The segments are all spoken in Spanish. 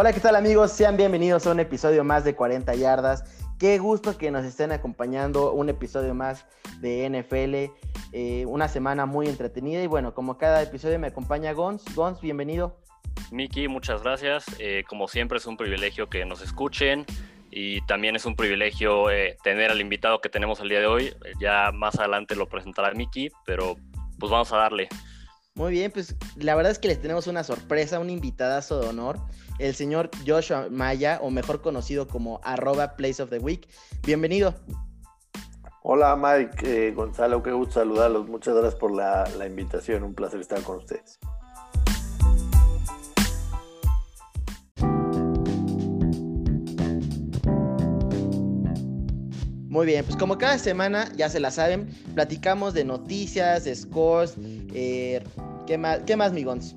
Hola, ¿qué tal amigos? Sean bienvenidos a un episodio más de 40 yardas. Qué gusto que nos estén acompañando un episodio más de NFL, eh, una semana muy entretenida y bueno, como cada episodio me acompaña Gons. Gons, bienvenido. Miki, muchas gracias. Eh, como siempre es un privilegio que nos escuchen y también es un privilegio eh, tener al invitado que tenemos el día de hoy. Ya más adelante lo presentará Miki, pero pues vamos a darle. Muy bien, pues la verdad es que les tenemos una sorpresa, un invitadazo de honor, el señor Joshua Maya, o mejor conocido como arroba Place of the Week. Bienvenido. Hola Mike, eh, Gonzalo, qué gusto saludarlos. Muchas gracias por la, la invitación, un placer estar con ustedes. Muy bien, pues como cada semana, ya se la saben, platicamos de noticias, de scores, eh, ¿qué, más, ¿qué más, Migons?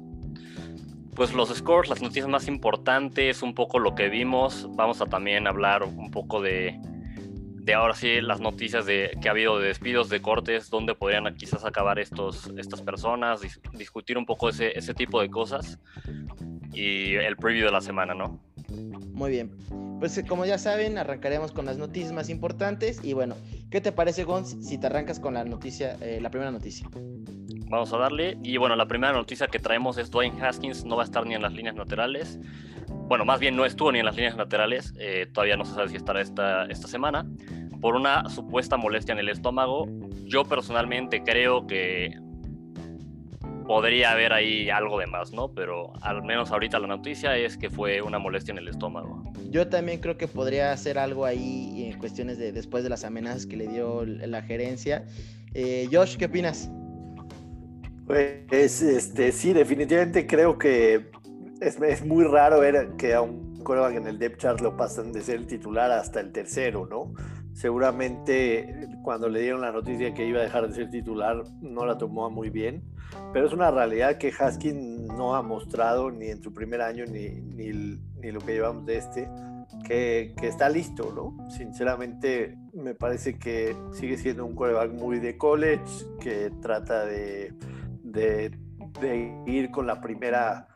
Pues los scores, las noticias más importantes, un poco lo que vimos, vamos a también hablar un poco de, de ahora sí las noticias de que ha habido de despidos, de cortes, dónde podrían quizás acabar estos, estas personas, discutir un poco ese, ese tipo de cosas y el preview de la semana, ¿no? Muy bien. Pues eh, como ya saben, arrancaremos con las noticias más importantes. Y bueno, ¿qué te parece, Gonz, si te arrancas con la noticia, eh, la primera noticia? Vamos a darle. Y bueno, la primera noticia que traemos es Dwayne Haskins no va a estar ni en las líneas laterales. Bueno, más bien no estuvo ni en las líneas laterales. Eh, todavía no se sabe si estará esta, esta semana. Por una supuesta molestia en el estómago. Yo personalmente creo que podría haber ahí algo de más, ¿no? Pero al menos ahorita la noticia es que fue una molestia en el estómago. Yo también creo que podría hacer algo ahí en cuestiones de después de las amenazas que le dio la gerencia. Eh, Josh, ¿qué opinas? Pues este, sí, definitivamente creo que es, muy raro ver que a un coreback en el depth chart lo pasan de ser el titular hasta el tercero, ¿no? Seguramente cuando le dieron la noticia que iba a dejar de ser titular no la tomó muy bien, pero es una realidad que Haskin no ha mostrado ni en su primer año ni, ni, lo que llevamos de este, que, que, está listo, ¿no? Sinceramente me parece que sigue siendo un quarterback muy de college, que trata de, de, de ir con la primera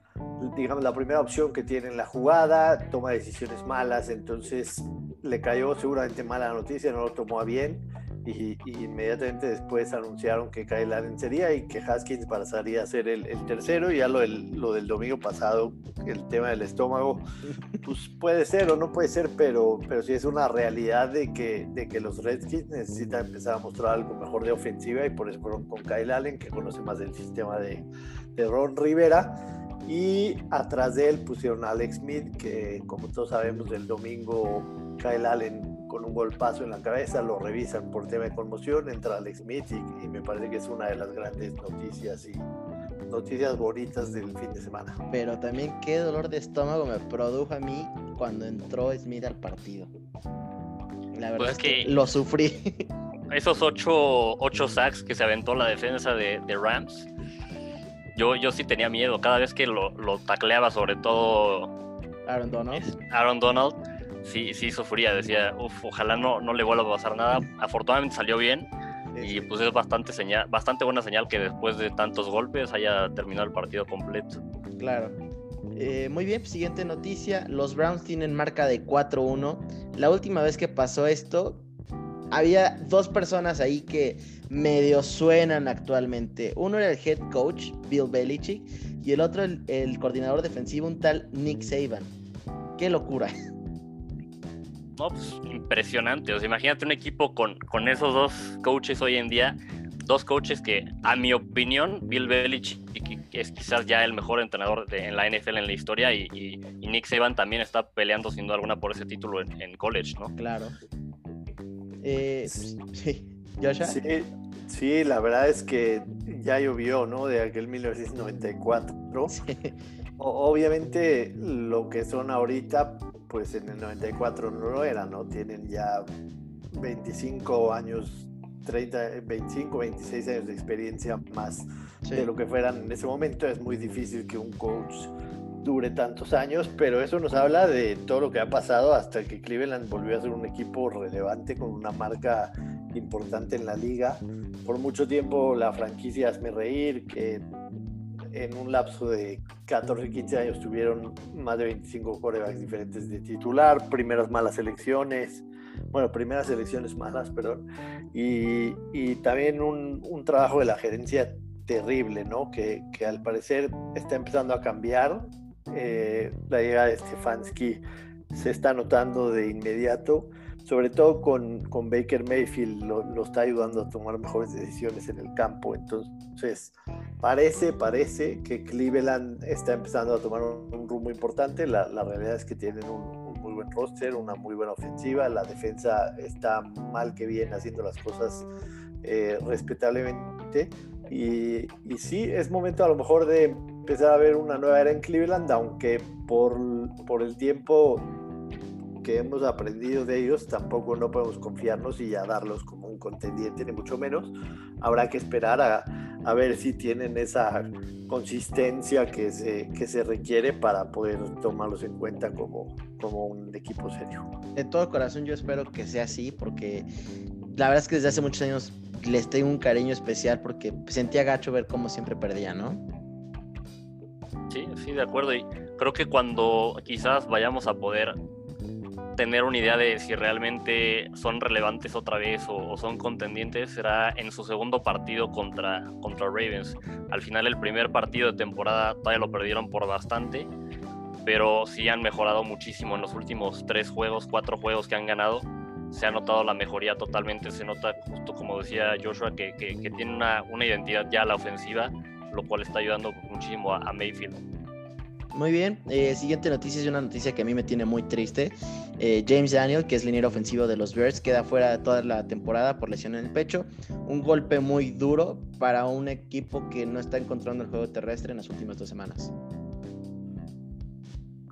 digamos, la primera opción que tiene en la jugada, toma decisiones malas, entonces le cayó seguramente mala noticia, no lo tomó a bien y, inmediatamente después anunciaron que Kyle Allen sería y que Haskins pasaría a ser el, tercero y ya lo del, lo del, domingo pasado, el tema del estómago, pues puede ser o no puede ser, pero, pero sí es una realidad de que, de que los Redskins necesitan empezar a mostrar algo mejor de ofensiva y por eso fueron con Kyle Allen, que conoce más del sistema de, de Ron Rivera y atrás de él pusieron a Alex Smith, que como todos sabemos del domingo Kyle Allen con un golpazo en la cabeza, lo revisan por tema de conmoción, entra Alex Smith y, me parece que es una de las grandes noticias y noticias bonitas del fin de semana. Pero también qué dolor de estómago me produjo a mí cuando entró Smith al partido. La verdad pues es que, lo sufrí. Esos ocho, ocho sacks que se aventó la defensa de, de Rams yo, yo sí tenía miedo. Cada vez que lo, lo tacleaba, sobre todo Aaron Donald. Aaron Donald, sí, sí sufría. Decía, uff, ojalá no, no le vuelva a pasar nada. Afortunadamente salió bien. Y pues es bastante, señal, bastante buena señal que después de tantos golpes haya terminado el partido completo. Claro. Eh, muy bien, siguiente noticia. Los Browns tienen marca de 4-1. La última vez que pasó esto, había dos personas ahí que medio suenan actualmente. Uno era el head coach, Bill Belichick, y el otro el, coordinador defensivo, un tal Nick Saban. Qué locura. No, pues impresionante. O sea, imagínate un equipo con, con esos dos coaches hoy en día. Dos coaches que, a mi opinión, Bill Belichick es quizás ya el mejor entrenador de, en la NFL en la historia y, Nick Saban también está peleando sin duda alguna por ese título en, en college, ¿no? Claro. Eh, sí, Sí, sí, la verdad es que ya llovió, ¿no? De aquel 1994. Obviamente lo que son ahorita, pues en el 94 no lo eran, ¿no? Tienen ya 25 años, 30, 25, 26 años de experiencia más de lo que fueran en ese momento. Es muy difícil que un coach dure tantos años, pero eso nos habla de todo lo que ha pasado hasta que Cleveland volvió a ser un equipo relevante con una marca importante en la liga. Por mucho tiempo la franquicia Hazme Reír, que en un lapso de 14, 15 años tuvieron más de 25 corebacks diferentes de titular, primeras malas elecciones, bueno, primeras elecciones malas, perdón, y, también un, trabajo de la gerencia terrible, ¿no? Que, que al parecer está empezando a cambiar. Eh, la llegada de Stefanski se está notando de inmediato sobre todo con, con Baker Mayfield, lo, está ayudando a tomar mejores decisiones en el campo. Entonces, parece, parece que Cleveland está empezando a tomar un, rumbo importante. La, la, realidad es que tienen un, muy buen roster, una muy buena ofensiva. La defensa está mal que bien haciendo las cosas eh, respetablemente. Y, y sí, es momento a lo mejor de empezar a ver una nueva era en Cleveland, aunque por, por el tiempo que hemos aprendido de ellos, tampoco no podemos confiarnos y ya darlos como un contendiente, ni mucho menos. Habrá que esperar a, a ver si tienen esa consistencia que se, que se requiere para poder tomarlos en cuenta como, como un equipo serio. De todo corazón yo espero que sea así, porque la verdad es que desde hace muchos años les tengo un cariño especial porque sentía gacho ver cómo siempre perdía, ¿no? Sí, sí, de acuerdo. Y creo que cuando quizás vayamos a poder tener una idea de si realmente son relevantes otra vez o, son contendientes será en su segundo partido contra, contra Ravens. Al final el primer partido de temporada todavía lo perdieron por bastante, pero sí han mejorado muchísimo en los últimos tres juegos, cuatro juegos que han ganado. Se ha notado la mejoría totalmente, se nota justo como decía Joshua que, que, tiene una, una, identidad ya a la ofensiva, lo cual está ayudando muchísimo a Mayfield. Muy bien. Eh, siguiente noticia es una noticia que a mí me tiene muy triste. Eh, James Daniel, que es liniero ofensivo de los Bears, queda fuera toda la temporada por lesión en el pecho. Un golpe muy duro para un equipo que no está encontrando el juego terrestre en las últimas dos semanas.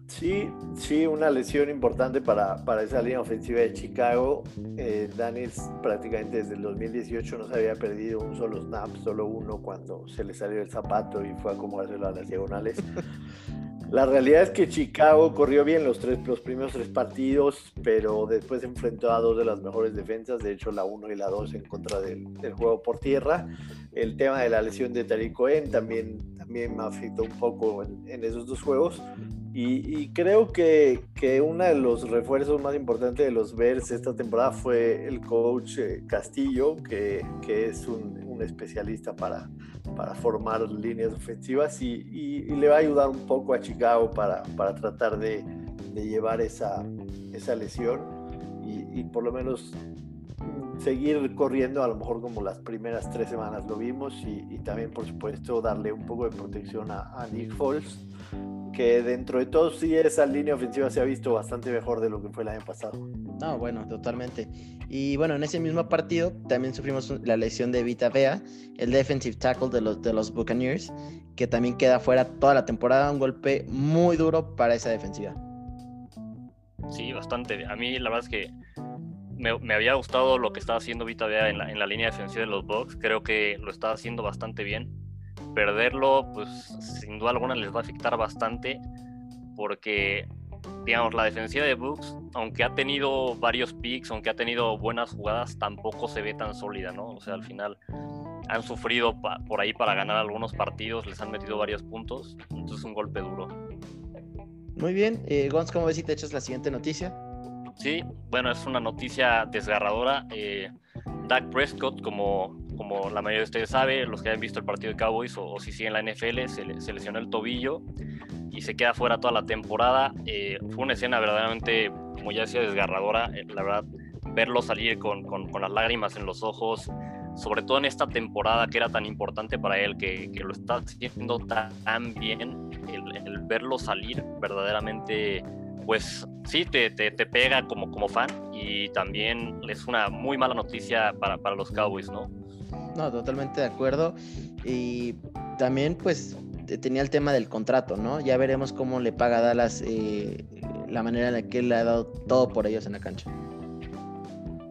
Sí, sí, una lesión importante para, para esa línea ofensiva de Chicago. Eh, Daniels prácticamente desde el 2018 no se había perdido un solo snap, solo uno cuando se le salió el zapato y fue a acomodárselo a las diagonales. La realidad es que Chicago corrió bien los, tres, los primeros tres partidos, pero después enfrentó a dos de las mejores defensas, de hecho la 1 y la 2 en contra del, juego por tierra. El tema de la lesión de Tariq Cohen también, también me afectó un poco en, esos dos juegos. Y, creo que, que, uno de los refuerzos más importantes de los Bears esta temporada fue el coach eh, Castillo, que, que es un especialista para, para formar líneas ofensivas y, le va a ayudar un poco a Chicago para, para tratar de, de, llevar esa, esa lesión y, por lo menos seguir corriendo a lo mejor como las primeras tres semanas lo vimos y, también por supuesto darle un poco de protección a, a Nick Foles que dentro de todo sí esa línea ofensiva se ha visto bastante mejor de lo que fue el año pasado. No, bueno, totalmente. Y bueno, en ese mismo partido también sufrimos la lesión de Vita Vea, el defensive tackle de los, de los Buccaneers, que también queda fuera toda la temporada, un golpe muy duro para esa defensiva. Sí, bastante. A mí la verdad es que me, me había gustado lo que estaba haciendo Vita Vea en la, en la línea defensiva de los Bucks. Creo que lo estaba haciendo bastante bien perderlo, pues sin duda alguna les va a afectar bastante porque, digamos, la defensiva de Bucks, aunque ha tenido varios picks, aunque ha tenido buenas jugadas, tampoco se ve tan sólida, ¿no? O sea, al final han sufrido por ahí para ganar algunos partidos, les han metido varios puntos, entonces es un golpe duro. Muy bien, eh, Gonz, ¿cómo ves si te echas la siguiente noticia? Sí, bueno, es una noticia desgarradora. Eh, Dak Prescott, como, como la mayoría de ustedes sabe, los que hayan visto el partido de Cowboys o, si siguen la NFL, se, lesionó el tobillo y se queda fuera toda la temporada. Eh, fue una escena verdaderamente, como ya decía, desgarradora. Eh, la verdad, verlo salir con, con, las lágrimas en los ojos, sobre todo en esta temporada que era tan importante para él, que, que lo está haciendo tan bien, el, el verlo salir verdaderamente pues sí, te, te, pega como, como fan y también es una muy mala noticia para, para, los Cowboys, ¿no? No, totalmente de acuerdo. Y también pues tenía el tema del contrato, ¿no? Ya veremos cómo le paga Dallas eh, la manera en la que él le ha dado todo por ellos en la cancha.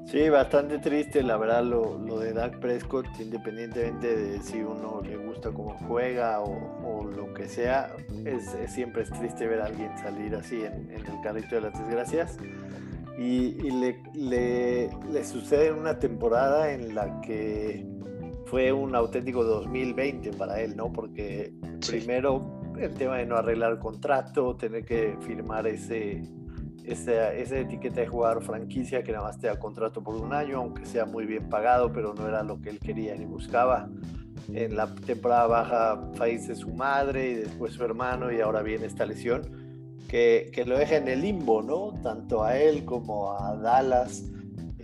Sí, bastante triste, la verdad, lo, lo, de Dak Prescott, independientemente de si uno le gusta cómo juega o, lo que sea, es, siempre es triste ver a alguien salir así en, el carrito de las desgracias. Y, le, le, le, sucede en una temporada en la que fue un auténtico 2020 para él, ¿no? Porque primero el tema de no arreglar el contrato, tener que firmar ese, esa, esa, etiqueta de jugador franquicia que nada más te da contrato por un año, aunque sea muy bien pagado, pero no era lo que él quería ni buscaba. En la temporada baja fallece su madre y después su hermano y ahora viene esta lesión que, que lo deja en el limbo, ¿no? Tanto a él como a Dallas.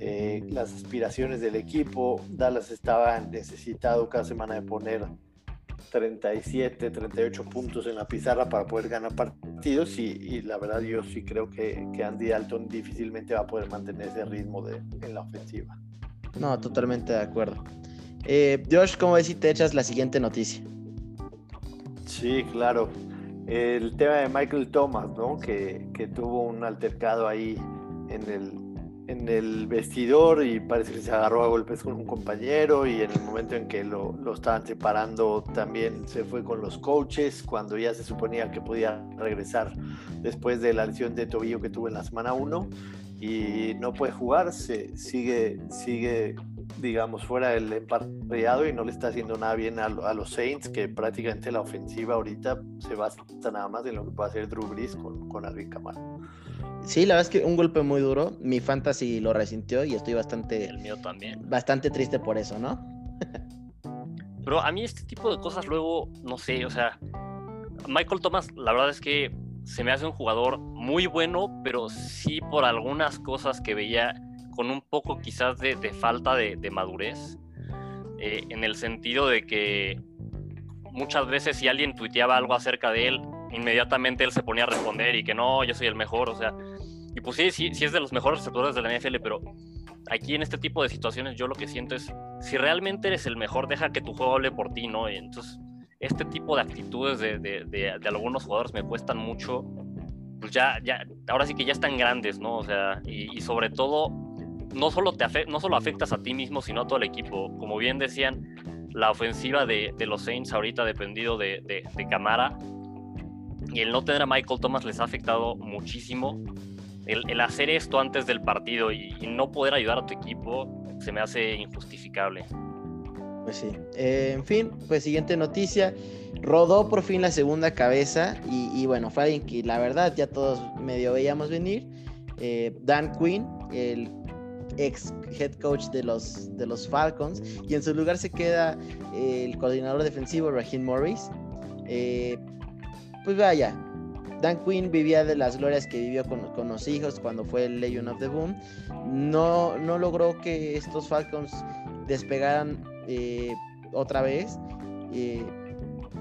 Eh, las aspiraciones del equipo. Dallas estaba necesitado cada semana de poner 37, 38 puntos en la pizarra para poder ganar partidos y, la verdad yo sí creo que, que, Andy Dalton difícilmente va a poder mantener ese ritmo de, en la ofensiva. No, totalmente de acuerdo. Eh, Josh, ¿cómo ves si te echas la siguiente noticia? Sí, claro. El tema de Michael Thomas, ¿no? Que, que tuvo un altercado ahí en el, en el vestidor y parece que se agarró a golpes con un compañero y en el momento en que lo, lo, estaban separando también se fue con los coaches cuando ya se suponía que podía regresar después de la lesión de tobillo que tuvo en la semana 1 y no puede jugar, se sigue, sigue digamos, fuera del emparrillado y no le está haciendo nada bien a, a, los Saints, que prácticamente la ofensiva ahorita se basa nada más en lo que puede hacer Drew Brees con, con Alvin Kamara. Sí, la verdad es que un golpe muy duro. Mi fantasy lo resintió y estoy bastante. El mío también. Bastante triste por eso, ¿no? Pero a mí este tipo de cosas luego, no sé, o sea, Michael Thomas, la verdad es que se me hace un jugador muy bueno, pero sí por algunas cosas que veía con un poco quizás de, de falta de, de madurez, eh, en el sentido de que muchas veces si alguien tuiteaba algo acerca de él, inmediatamente él se ponía a responder y que no, yo soy el mejor, o sea, y pues sí, sí, sí es de los mejores receptores de la NFL, pero aquí en este tipo de situaciones yo lo que siento es, si realmente eres el mejor, deja que tu juego hable por ti, ¿no? Y entonces, este tipo de actitudes de, de, de, de algunos jugadores me cuestan mucho, pues ya, ya, ahora sí que ya están grandes, ¿no? O sea, y, y sobre todo, no solo, te afect, no solo afectas a ti mismo, sino a todo el equipo. Como bien decían, la ofensiva de, de los Saints ahorita dependido de, de, de Camara y el no tener a Michael Thomas les ha afectado muchísimo. El, el hacer esto antes del partido y, y, no poder ayudar a tu equipo se me hace injustificable. Pues sí. Eh, en fin, pues siguiente noticia. Rodó por fin la segunda cabeza y, y, bueno, fue alguien que la verdad ya todos medio veíamos venir. Eh, Dan Quinn, el ex head coach de los, de los Falcons, y en su lugar se queda eh, el coordinador defensivo Raheem Morris. Eh, pues vaya, Dan Quinn vivía de las glorias que vivió con, con, los hijos cuando fue el Legend of the Boom. No, no logró que estos Falcons despegaran eh, otra vez.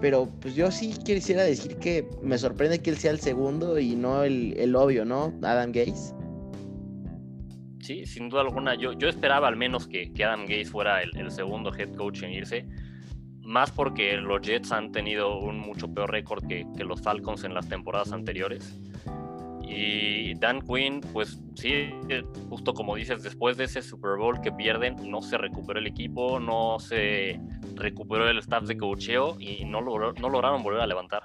Pero pues yo sí quisiera decir que me sorprende que él sea el segundo y no el, el obvio, ¿no? Adam Gaze. Sí, sin duda alguna. Yo, yo esperaba al menos que, que Adam Gaze fuera el, el segundo head coach en irse más porque los Jets han tenido un mucho peor récord que, que, los Falcons en las temporadas anteriores. Y Dan Quinn, pues sí, justo como dices, después de ese Super Bowl que pierden, no se recuperó el equipo, no se recuperó el staff de cocheo y no, logró, no lograron volver a levantar.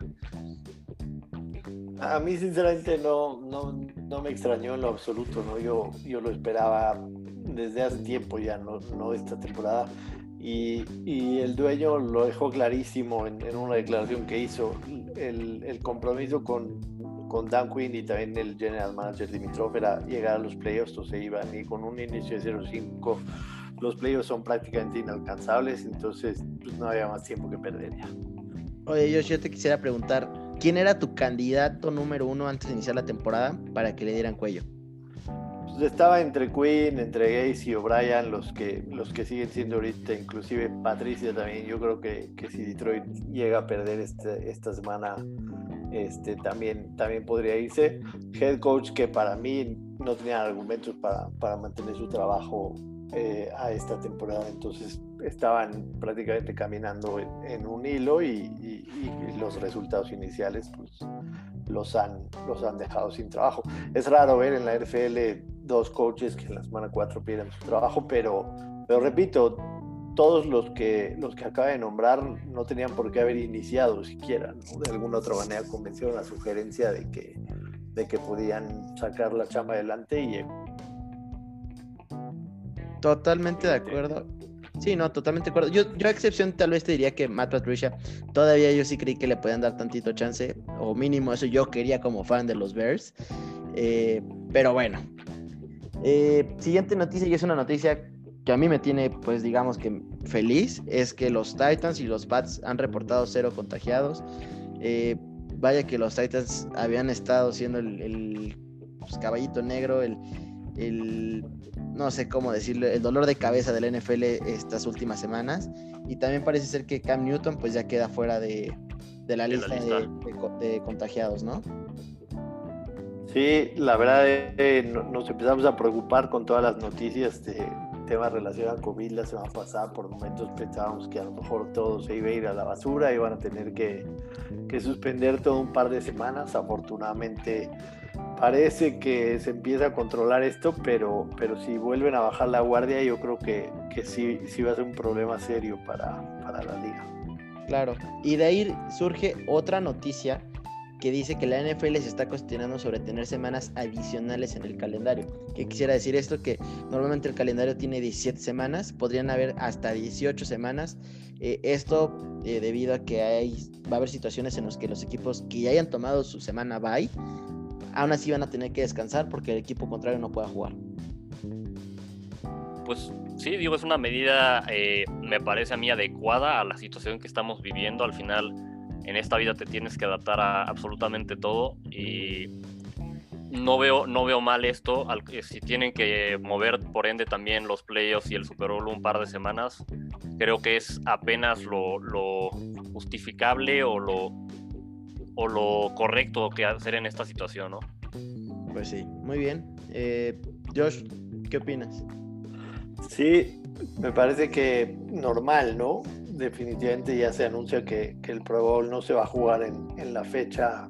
A mí sinceramente no, no, no, me extrañó en lo absoluto, ¿no? Yo, yo lo esperaba desde hace tiempo ya, no, no esta temporada. Y, y, el dueño lo dejó clarísimo en, en una declaración que hizo. El, el, compromiso con, con Dan Quinn y también el general manager Dimitrov era llegar a los playoffs, entonces iban y con un inicio de 0-5 los playoffs son prácticamente inalcanzables, entonces pues, no había más tiempo que perder ya. Oye, yo, yo te quisiera preguntar, ¿quién era tu candidato número uno antes de iniciar la temporada para que le dieran cuello? Pues estaba entre Quinn, entre Gaze y O'Brien, los que, los que siguen siendo ahorita, inclusive Patricia también. Yo creo que, que si Detroit llega a perder este, esta semana, este, también, también podría irse. Head coach que para mí no tenía argumentos para, para mantener su trabajo eh, a esta temporada, entonces estaban prácticamente caminando en, en un hilo y, y, y, los resultados iniciales pues, los, han, los han dejado sin trabajo. Es raro ver en la NFL dos coaches que en la semana 4 pierden su trabajo, pero, pero repito, todos los que, los que acaba de nombrar no tenían por qué haber iniciado siquiera, ¿no? de alguna otra manera convencieron la sugerencia de que, de que podían sacar la chamba adelante y Totalmente de acuerdo. Sí, no, totalmente de acuerdo. Yo, yo a excepción tal vez te diría que Matt Patricia, todavía yo sí creí que le podían dar tantito chance, o mínimo eso yo quería como fan de los Bears. Eh, pero bueno. Eh, siguiente noticia, y es una noticia que a mí me tiene, pues digamos que feliz, es que los Titans y los Pats han reportado cero contagiados. Eh, vaya que los Titans habían estado siendo el, pues, caballito negro, el, el, no sé cómo decirlo, el dolor de cabeza del NFL estas últimas semanas. Y también parece ser que Cam Newton pues ya queda fuera de, la, lista, De, contagiados, ¿no? Sí, la verdad eh, nos empezamos a preocupar con todas las noticias de temas relacionados con COVID la semana pasada. Por momentos pensábamos que a lo mejor todo se iba a ir a la basura, iban a tener que, que suspender todo un par de semanas. Afortunadamente parece que se empieza a controlar esto, pero, pero si vuelven a bajar la guardia, yo creo que, que sí, sí va a ser un problema serio para, para la liga. Claro, y de ahí surge otra noticia que dice que la NFL se está cuestionando sobre tener semanas adicionales en el calendario. ¿Qué quisiera decir esto? Que normalmente el calendario tiene 17 semanas, podrían haber hasta 18 semanas. Eh, esto eh, debido a que hay, va a haber situaciones en las que los equipos que ya hayan tomado su semana bye aún así van a tener que descansar porque el equipo contrario no pueda jugar. Pues sí, digo, es una medida, eh, me parece a mí adecuada a la situación que estamos viviendo. Al final, en esta vida te tienes que adaptar a absolutamente todo y no veo, no veo mal esto. Si tienen que mover, por ende, también los playoffs y el Super Bowl un par de semanas, creo que es apenas lo, lo justificable o lo, o lo correcto que hacer en esta situación, ¿no? Pues sí, muy bien. Eh, Josh, ¿qué opinas? Sí, me parece que normal, ¿no? Definitivamente ya se anuncia que, el Pro Bowl no se va a jugar en, la fecha,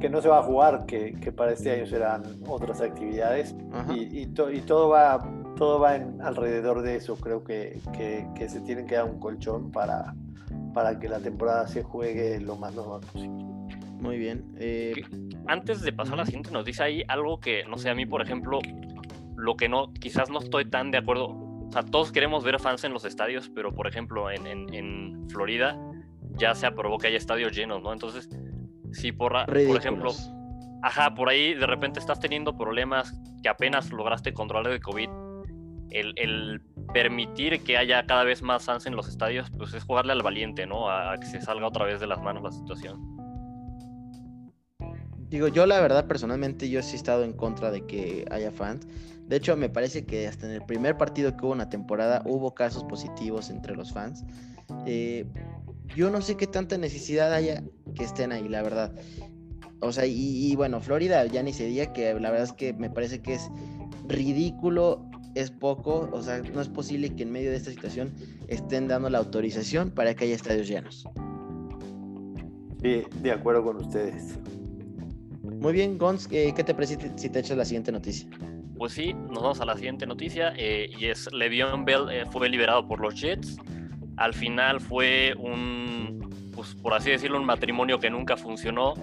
que no se va a jugar, que, para este año serán otras actividades y, todo va, todo va en, alrededor de eso. Creo que, que se tiene que dar un colchón para, para que la temporada se juegue lo más normal posible. Muy bien. Eh, antes de pasar a la siguiente noticia, hay algo que, no sé, a mí, por ejemplo, lo que no, quizás no estoy tan de acuerdo. O sea, todos queremos ver fans en los estadios, pero por ejemplo, en, en, Florida ya se aprobó que hay estadios llenos, ¿no? Entonces, si por, por ejemplo, ajá, por ahí de repente estás teniendo problemas que apenas lograste controlar de COVID, el, permitir que haya cada vez más fans en los estadios, pues es jugarle al valiente, ¿no? A, que se salga otra vez de las manos la situación. Digo, yo la verdad personalmente yo sí he estado en contra de que haya fans. De hecho, me parece que hasta en el primer partido que hubo una temporada hubo casos positivos entre los fans. Eh, yo no sé qué tanta necesidad haya que estén ahí, la verdad. O sea, y, y, bueno, Florida ya ni se diga que la verdad es que me parece que es ridículo es poco, o sea, no es posible que en medio de esta situación estén dando la autorización para que haya estadios llenos. Sí, de acuerdo con ustedes. Muy bien, Gons, eh, ¿qué te parece si te echas la siguiente noticia? Pues sí, nos vamos a la siguiente noticia eh, y es Le'Veon Bell eh, fue liberado por los Jets. Al final fue un, pues por así decirlo, un matrimonio que nunca funcionó.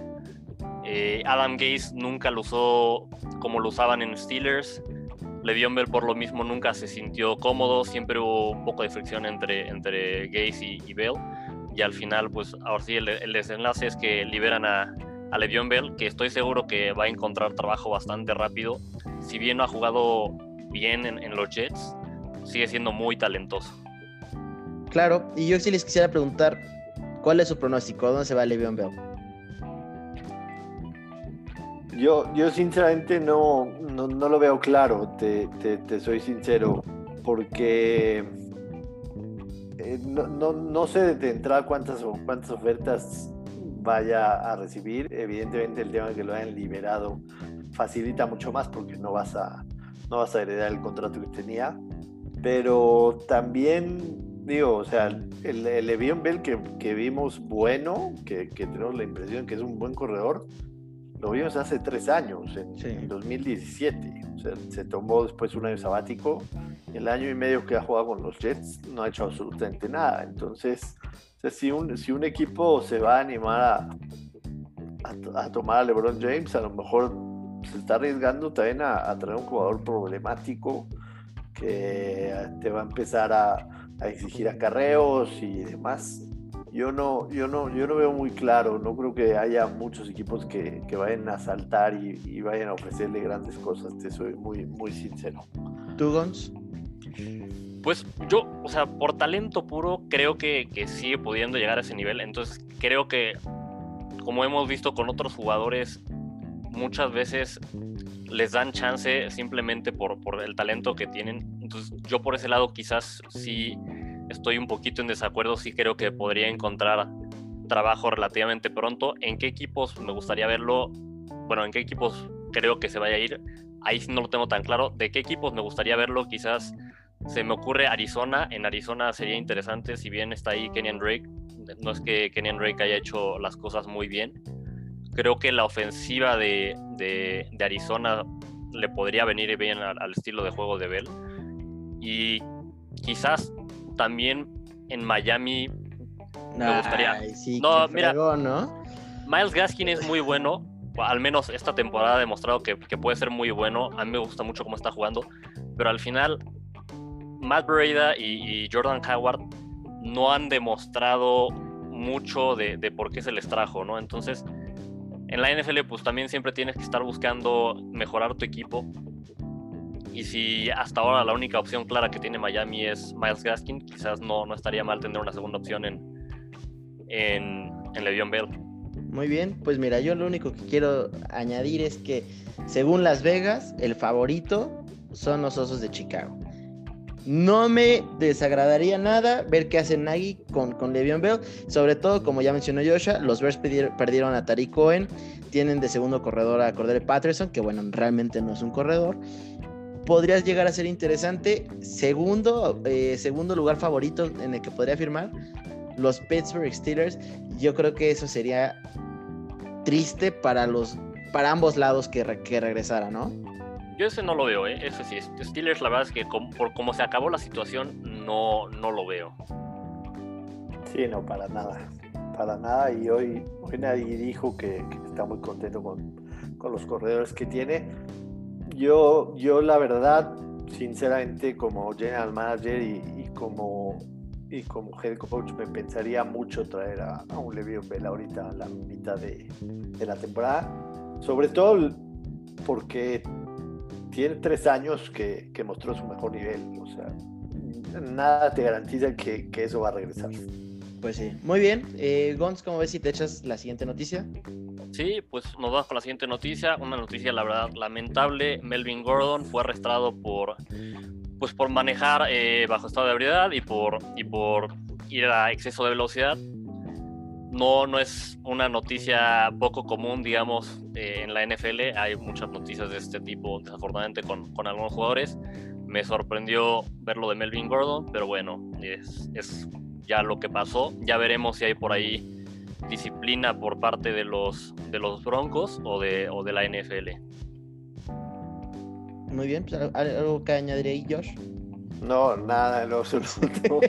Adam Gaze nunca lo usó como lo usaban en Steelers. Le'Veon Bell por lo mismo nunca se sintió cómodo, siempre hubo un poco de fricción entre, entre Gaze y, Bell. Y al final, pues ahora sí, el, desenlace es que liberan a, a Bell, que estoy seguro que va a encontrar trabajo bastante rápido. Si bien no ha jugado bien en, los Jets, sigue siendo muy talentoso. Claro, y yo sí les quisiera preguntar, ¿cuál es su pronóstico? ¿Dónde se va Le'Veon Bell? Yo, yo sinceramente no, no, lo veo claro, te, te, soy sincero, porque eh, no, no, no, sé de entrada cuántas, cuántas ofertas vaya a recibir. Evidentemente el tema de que lo hayan liberado facilita mucho más porque no vas a, no vas a heredar el contrato que tenía. Pero también digo, o sea, el, el Bell que, vimos bueno, que tenemos la impresión que es un buen corredor, lo vimos hace tres años, en, 2017. O sea, se tomó después un año sabático. El año y medio que ha jugado con los Jets no ha hecho absolutamente nada. Entonces, si, un, si un equipo se va a animar a, a, tomar a LeBron James, a lo mejor se está arriesgando también a, traer un jugador problemático que te va a empezar a, exigir acarreos y demás. Yo no, yo, no, yo no veo muy claro, no creo que haya muchos equipos que, vayan a saltar y, vayan a ofrecerle grandes cosas, te soy muy, muy sincero. ¿Tú, Gons? Pues yo, o sea, por talento puro, creo que, que sigue pudiendo llegar a ese nivel. Entonces, creo que, como hemos visto con otros jugadores, muchas veces les dan chance simplemente por, por el talento que tienen. Entonces, yo por ese lado quizás sí estoy un poquito en desacuerdo, sí creo que podría encontrar trabajo relativamente pronto. ¿En qué equipos me gustaría verlo? Bueno, ¿en qué equipos creo que se vaya a ir? Ahí no lo tengo tan claro. ¿De qué equipos me gustaría verlo? Quizás se me ocurre Arizona. En Arizona sería interesante, si bien está ahí Kenyan Drake. No es que Kenyan Drake haya hecho las cosas muy bien, creo que la ofensiva de, Arizona le podría venir bien al, estilo de juego de Bell. Y quizás también en Miami me gustaría. no, mira, ¿no? Miles Gaskin es muy bueno. Al menos esta temporada ha demostrado que, puede ser muy bueno. A mí me gusta mucho cómo está jugando. Pero al final, Matt Breda y, Jordan Howard no han demostrado mucho de, de, por qué se les trajo, ¿no? Entonces, en la NFL pues también siempre tienes que estar buscando mejorar tu equipo. Y si hasta ahora la única opción clara que tiene Miami es Miles Gaskin, quizás no, no estaría mal tener una segunda opción en, en, en Le'Veon Bell. Muy bien, pues mira, yo lo único que quiero añadir es que según Las Vegas, el favorito son los Osos de Chicago. No me desagradaría nada ver qué hace Nagy con, con Le'Veon Bell. Sobre todo, como ya mencionó Joshua, los Bears perdieron a Tariq Cohen. Tienen de segundo corredor a Cordero Patterson, que bueno, realmente no es un corredor. Podrías llegar a ser interesante. Segundo, eh, segundo lugar favorito en el que podría firmar, los Pittsburgh Steelers. Yo creo que eso sería triste para los para ambos lados que, que regresara, ¿no? Yo ese no lo veo, ¿eh? Ese sí. Steelers, la verdad es que por cómo se acabó la situación, no, no lo veo. Sí, no, para nada. Para nada. Y hoy, hoy nadie dijo que, está muy contento con, los corredores que tiene. Yo, yo, la verdad, sinceramente, como general manager y, como, y como head coach, me pensaría mucho traer a, un Le'Veon Bell ahorita a la mitad de, la temporada. Sobre todo porque tiene tres años que, mostró su mejor nivel. O sea, nada te garantiza que, eso va a regresar. Pues sí. Muy bien. Eh, Gons, ¿cómo ves si te echas la siguiente noticia? Sí, pues nos vamos con la siguiente noticia. Una noticia, la verdad, lamentable. Melvin Gordon fue arrestado por, pues, por manejar eh, bajo estado de ebriedad y por, y por ir a exceso de velocidad no, no es una noticia poco común, digamos, eh, en la NFL. Hay muchas noticias de este tipo, desafortunadamente, con, algunos jugadores. Me sorprendió ver lo de Melvin Gordon, pero bueno, es, ya lo que pasó. Ya veremos si hay por ahí disciplina por parte de los, de los Broncos o de, o de la NFL. Muy bien, pues, algo que añadir ahí, Josh. No, nada en lo absoluto.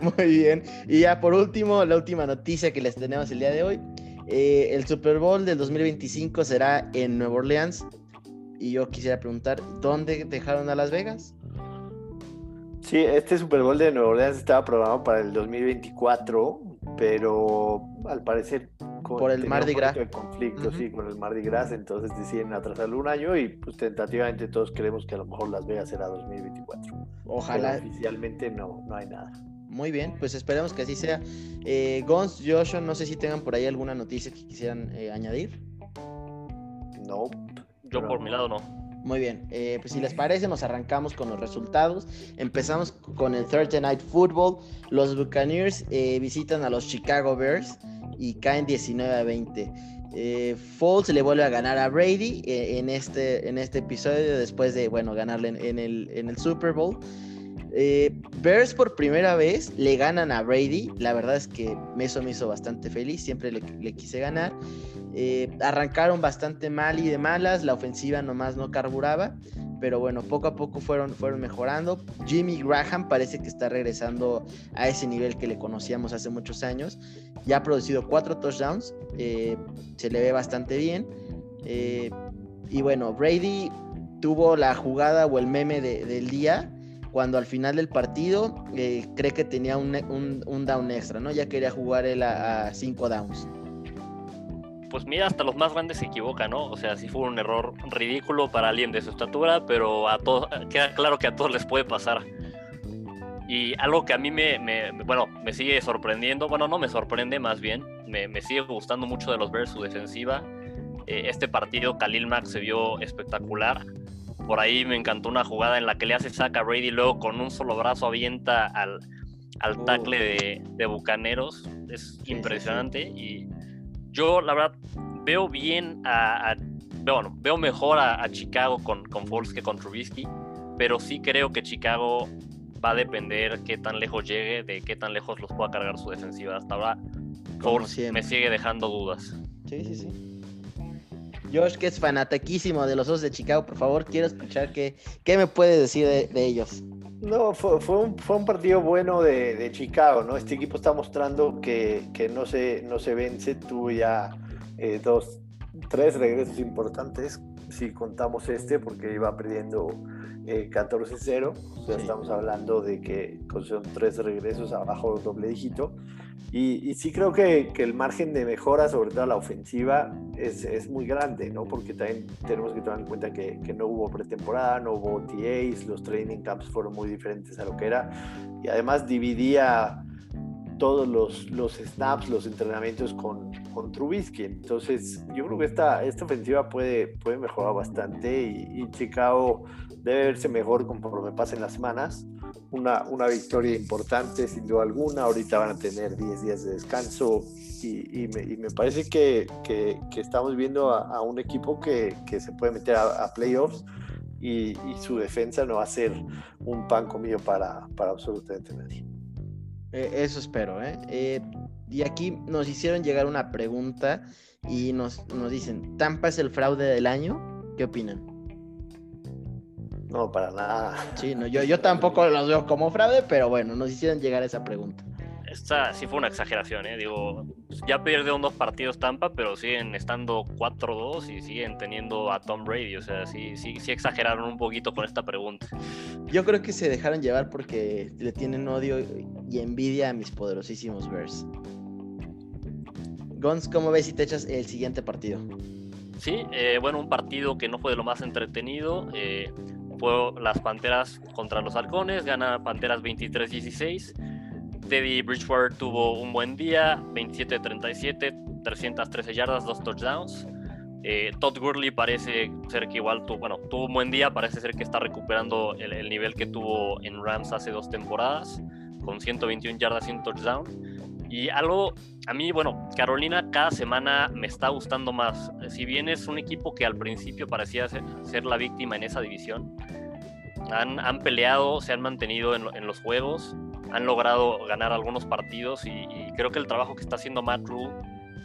Muy bien. Y ya por último, la última noticia que les tenemos el día de hoy. Eh, el Super Bowl del 2025 será en Nueva Orleans. Y yo quisiera preguntar, ¿dónde dejaron a Las Vegas? Sí, este Super Bowl de Nueva Orleans estaba programado para el 2024, pero al parecer por el Mardi Gras. De conflicto, sí, con el Mardi Gras, entonces deciden atrasarlo un año y pues tentativamente todos creemos que a lo mejor Las Vegas será 2024. Ojalá. oficialmente no, no hay nada. Muy bien, pues esperemos que así sea. Eh, Gons, Joshua, no sé si tengan por ahí alguna noticia que quisieran eh, añadir. No. Yo por mi lado no. Muy bien, eh, pues si les parece, nos arrancamos con los resultados. Empezamos con el Thursday Night Football. Los Buccaneers eh, visitan a los Chicago Bears y caen 19 a 20. Eh, Foles le vuelve a ganar a Brady eh, en, este, en este episodio después de, bueno, ganarle en, el, en el Super Bowl. Eh, Bears por primera vez le ganan a Brady. La verdad es que eso me hizo bastante feliz. Siempre le, quise ganar. Eh, arrancaron bastante mal y de malas. La ofensiva nomás no carburaba pero bueno, poco a poco fueron, fueron mejorando. Jimmy Graham parece que está regresando a ese nivel que le conocíamos hace muchos años. Ya ha producido cuatro touchdowns, eh, se le ve bastante bien. Eh, y bueno, Brady tuvo la jugada o el meme del día cuando al final del partido eh, cree que tenía un, down extra, ¿no? Ya quería jugar él a, cinco downs. Pues mira, hasta los más grandes se equivocan, ¿no? O sea, sí fue un error ridículo para alguien de su estatura, pero a todos, queda claro que a todos les puede pasar. Y algo que a mí me, bueno, me sigue sorprendiendo, bueno, no me sorprende más bien, me, sigue gustando mucho de los Bears su defensiva. Eh, este partido, Khalil Mack se vio espectacular. Por ahí me encantó una jugada en la que le hace saca a Brady y luego con un solo brazo avienta al, al tackle de, de, Bucaneros. Es impresionante. Y yo, la verdad, veo bien a. bueno, veo mejor a, Chicago con, con Foles que con Trubisky. Pero sí creo que Chicago va a depender qué tan lejos llegue, de qué tan lejos los pueda cargar su defensiva. Hasta ahora, Foles me sigue dejando dudas. Sí, sí, sí. Josh, que es fanataquísimo de los Osos de Chicago, por favor, quiero escuchar qué, qué me puede decir de, ellos. No, fue, fue, un, fue, un, partido bueno de, de, Chicago, ¿no? Este equipo está mostrando que, que no, se, no se vence. Tuvo ya eh, dos, tres regresos importantes, si contamos este, porque iba perdiendo 14-0. Eh, o sea, estamos hablando de que son tres regresos abajo doble dígito. Y, sí creo que, que, el margen de mejora, sobre todo la ofensiva, es, es, muy grande, ¿no? Porque también tenemos que tomar en cuenta que, que, no hubo pretemporada, no hubo TAs, los training camps fueron muy diferentes a lo que era. Y además dividía todos los, los snaps, los entrenamientos con, con Trubisky. Entonces, yo creo que esta, esta ofensiva puede, puede mejorar bastante y, y Chicago debe verse mejor conforme pasen las semanas. Una, una victoria importante, sin duda alguna. Ahorita van a tener 10 días de descanso y, me, parece que, que, estamos viendo a, un equipo que, que, se puede meter a, playoffs y, su defensa no va a ser un pan comido para, para absolutamente nadie. Eh, eso espero, ¿eh? ¿eh? Y aquí nos hicieron llegar una pregunta y nos, nos dicen, ¿Tampa es el fraude del año? ¿Qué opinan? No, para nada. Sí, no, yo, yo tampoco los veo como fraude, pero bueno, nos hicieron llegar a esa pregunta. Esta sí fue una exageración, ¿eh? Digo, ya un dos partidos Tampa, pero siguen estando 4-2 y siguen teniendo a Tom Brady. O sea, sí, sí, sí exageraron un poquito con esta pregunta. Yo creo que se dejaron llevar porque le tienen odio y envidia a mis poderosísimos Bears. Gons, ¿cómo ves si te echas el siguiente partido? Sí, eh, bueno, un partido que no fue de lo más entretenido. Eh, las Panteras contra los Halcones, gana Panteras 23-16. Teddy Bridgewater tuvo un buen día, 27-37, 313 yardas, dos touchdowns. Eh, Todd Gurley parece ser que igual tuvo, bueno, tuvo un buen día, parece ser que está recuperando el, nivel que tuvo en Rams hace dos temporadas, con 121 yardas y un touchdown. Y algo, a mí, bueno, Carolina cada semana me está gustando más. Si bien es un equipo que al principio parecía ser, la víctima en esa división, han, han peleado, se han mantenido en, los juegos, han logrado ganar algunos partidos y, creo que el trabajo que está haciendo Matt Rule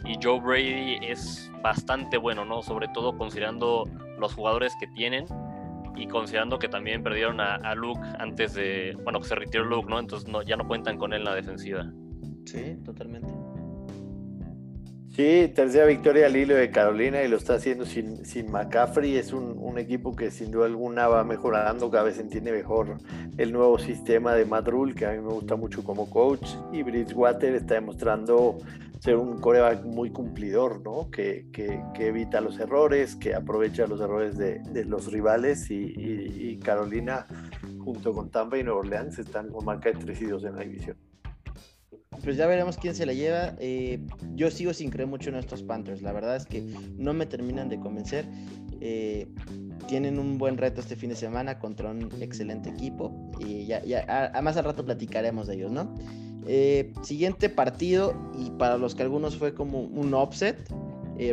y Joe Brady es bastante bueno, ¿no? Sobre todo considerando los jugadores que tienen y considerando que también perdieron a, Luke antes de, bueno, que se retiró Luke, ¿no? Entonces no, ya no cuentan con él en la defensiva. Sí, totalmente. Sí, tercera victoria al hilo de Carolina y lo está haciendo sin, sin McCaffrey. Es un, equipo que sin duda alguna va mejorando, cada vez entiende mejor el nuevo sistema de Matt que a mí me gusta mucho como coach. Y Bridgewater está demostrando ser un coreback muy cumplidor, ¿no? Que, evita los errores, que aprovecha los errores de, los rivales. Y, y, Carolina, junto con Tampa y Nueva Orleans, están con marca de 3 y 2 en la división pues ya veremos quién se la lleva. Eh, yo sigo sin creer mucho en estos Panthers. La verdad es que no me terminan de convencer. Eh, tienen un buen reto este fin de semana contra un excelente equipo. Y ya, ya además al rato platicaremos de ellos, ¿no? Eh, siguiente partido, y para los que algunos fue como un offset.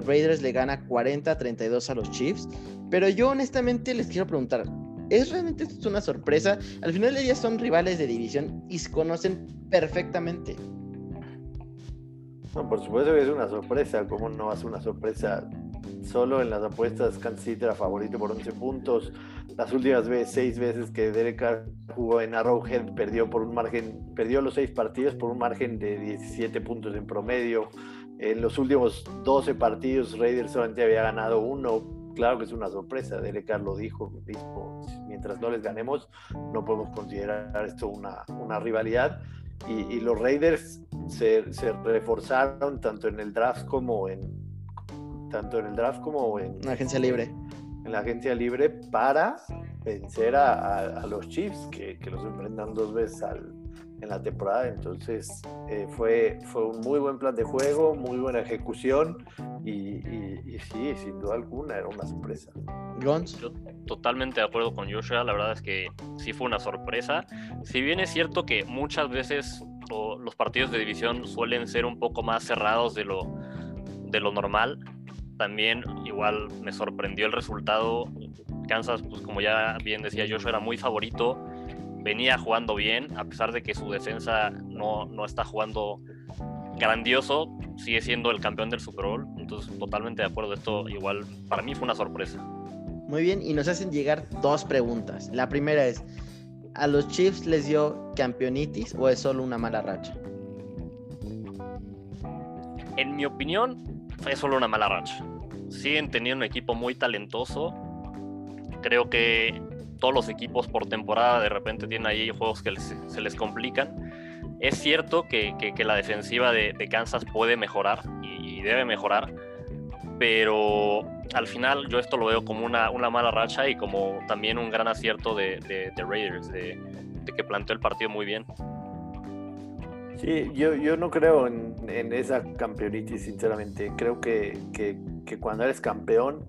Raiders le gana 40-32 a los Chiefs. Pero yo honestamente les quiero preguntar, ¿Es realmente una sorpresa? Al final del día son rivales de división y se conocen perfectamente. No, por supuesto que es una sorpresa. ¿Cómo no hace una sorpresa? Solo en las apuestas Kansas era favorito por 11 puntos. Las últimas veces, seis veces que Derek jugó en Arrowhead, perdió por un margen, perdió los seis partidos por un margen de 17 puntos en promedio. En los últimos 12 partidos, Raiders solamente había ganado uno claro que es una sorpresa. Derek Carr lo dijo mismo, mientras no les ganemos, no podemos considerar esto una, una rivalidad. Y, los Raiders se, se, reforzaron tanto en el draft como en tanto en el draft como en la agencia libre. En la agencia libre para vencer a, a, los Chiefs, que, que, los enfrentan dos veces al, en la temporada. Entonces eh, fue, fue un muy buen plan de juego, muy buena ejecución y, y, sí, sin duda alguna era una sorpresa. Gons. Yo totalmente de acuerdo con Joshua, la verdad es que sí fue una sorpresa. Si bien es cierto que muchas veces los partidos de división suelen ser un poco más cerrados de lo, de lo normal, también igual me sorprendió el resultado. Kansas, pues como ya bien decía Joshua, era muy favorito venía jugando bien, a pesar de que su defensa no, no está jugando grandioso, sigue siendo el campeón del Super Bowl. Entonces, totalmente de acuerdo. Esto igual para mí fue una sorpresa. Muy bien, y nos hacen llegar dos preguntas. La primera es, ¿a los Chiefs les dio campeonitis o es solo una mala racha? En mi opinión, fue solo una mala racha. Siguen teniendo un equipo muy talentoso. Creo que todos los equipos por temporada de repente tienen ahí juegos que se les complican. Es cierto que, la defensiva de, Kansas puede mejorar y, debe mejorar, pero al final yo esto lo veo como una, mala racha y como también un gran acierto de, Raiders, de, que planteó el partido muy bien. Sí, yo, yo no creo en, esa campeonitis, sinceramente. Creo que, que cuando eres campeón,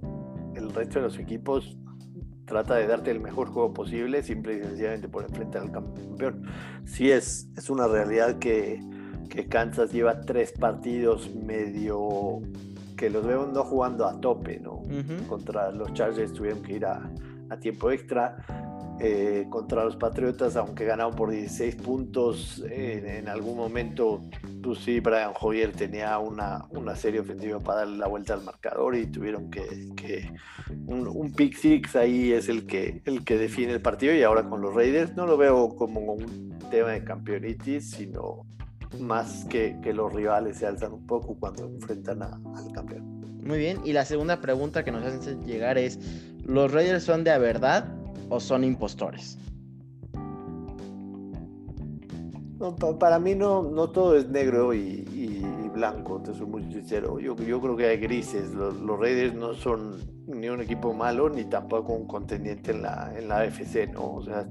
el resto de los equipos trata de darte el mejor juego posible, simple y sencillamente por enfrentar al campeón. Sí es, es una realidad que, que Kansas lleva tres partidos medio que los veo no jugando a tope, ¿no? Contra los Chargers tuvieron que ir a, a tiempo extra. Eh, contra los Patriotas, aunque ganaron por 16 puntos, en algún momento, pues sí, Brian Hoyer tenía una, una serie ofensiva para darle la vuelta al marcador y tuvieron que, que un, un, pick six ahí es el que, el que define el partido y ahora con los Raiders no lo veo como un tema de campeonitis, sino más que, que los rivales se alzan un poco cuando enfrentan al campeón. Muy bien, y la segunda pregunta que nos hacen llegar es, ¿los Raiders son de a verdad o son impostores? para mí no, no todo es negro y, blanco, te soy muy sincero. Yo, yo creo que hay grises. Los, Raiders no son ni un equipo malo ni tampoco un contendiente en la, en la AFC, ¿no? O sea,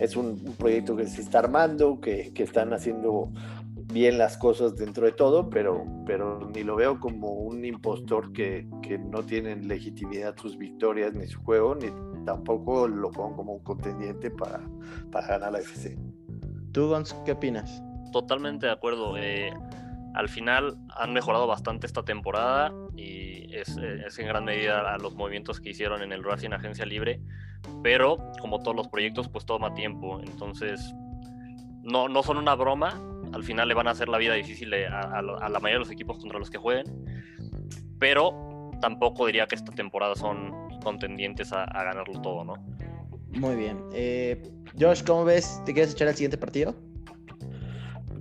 es un, proyecto que se está armando, que, que, están haciendo bien las cosas dentro de todo, pero, pero ni lo veo como un impostor que, que no tienen legitimidad sus victorias ni su juego, ni tampoco lo pongo como un contendiente para, para ganar la FC. ¿Tú, Gons, qué opinas? Totalmente de acuerdo. Eh, al final han mejorado bastante esta temporada y es, es, en gran medida a los movimientos que hicieron en el Racing Agencia Libre, pero como todos los proyectos, pues toma tiempo. Entonces, no, no son una broma. Al final le van a hacer la vida difícil a, a la mayoría de los equipos contra los que jueguen, pero tampoco diría que esta temporada son contendientes a, ganarlo todo, ¿no? Muy bien. Eh, Josh, ¿cómo ves? ¿Te quieres echar al siguiente partido?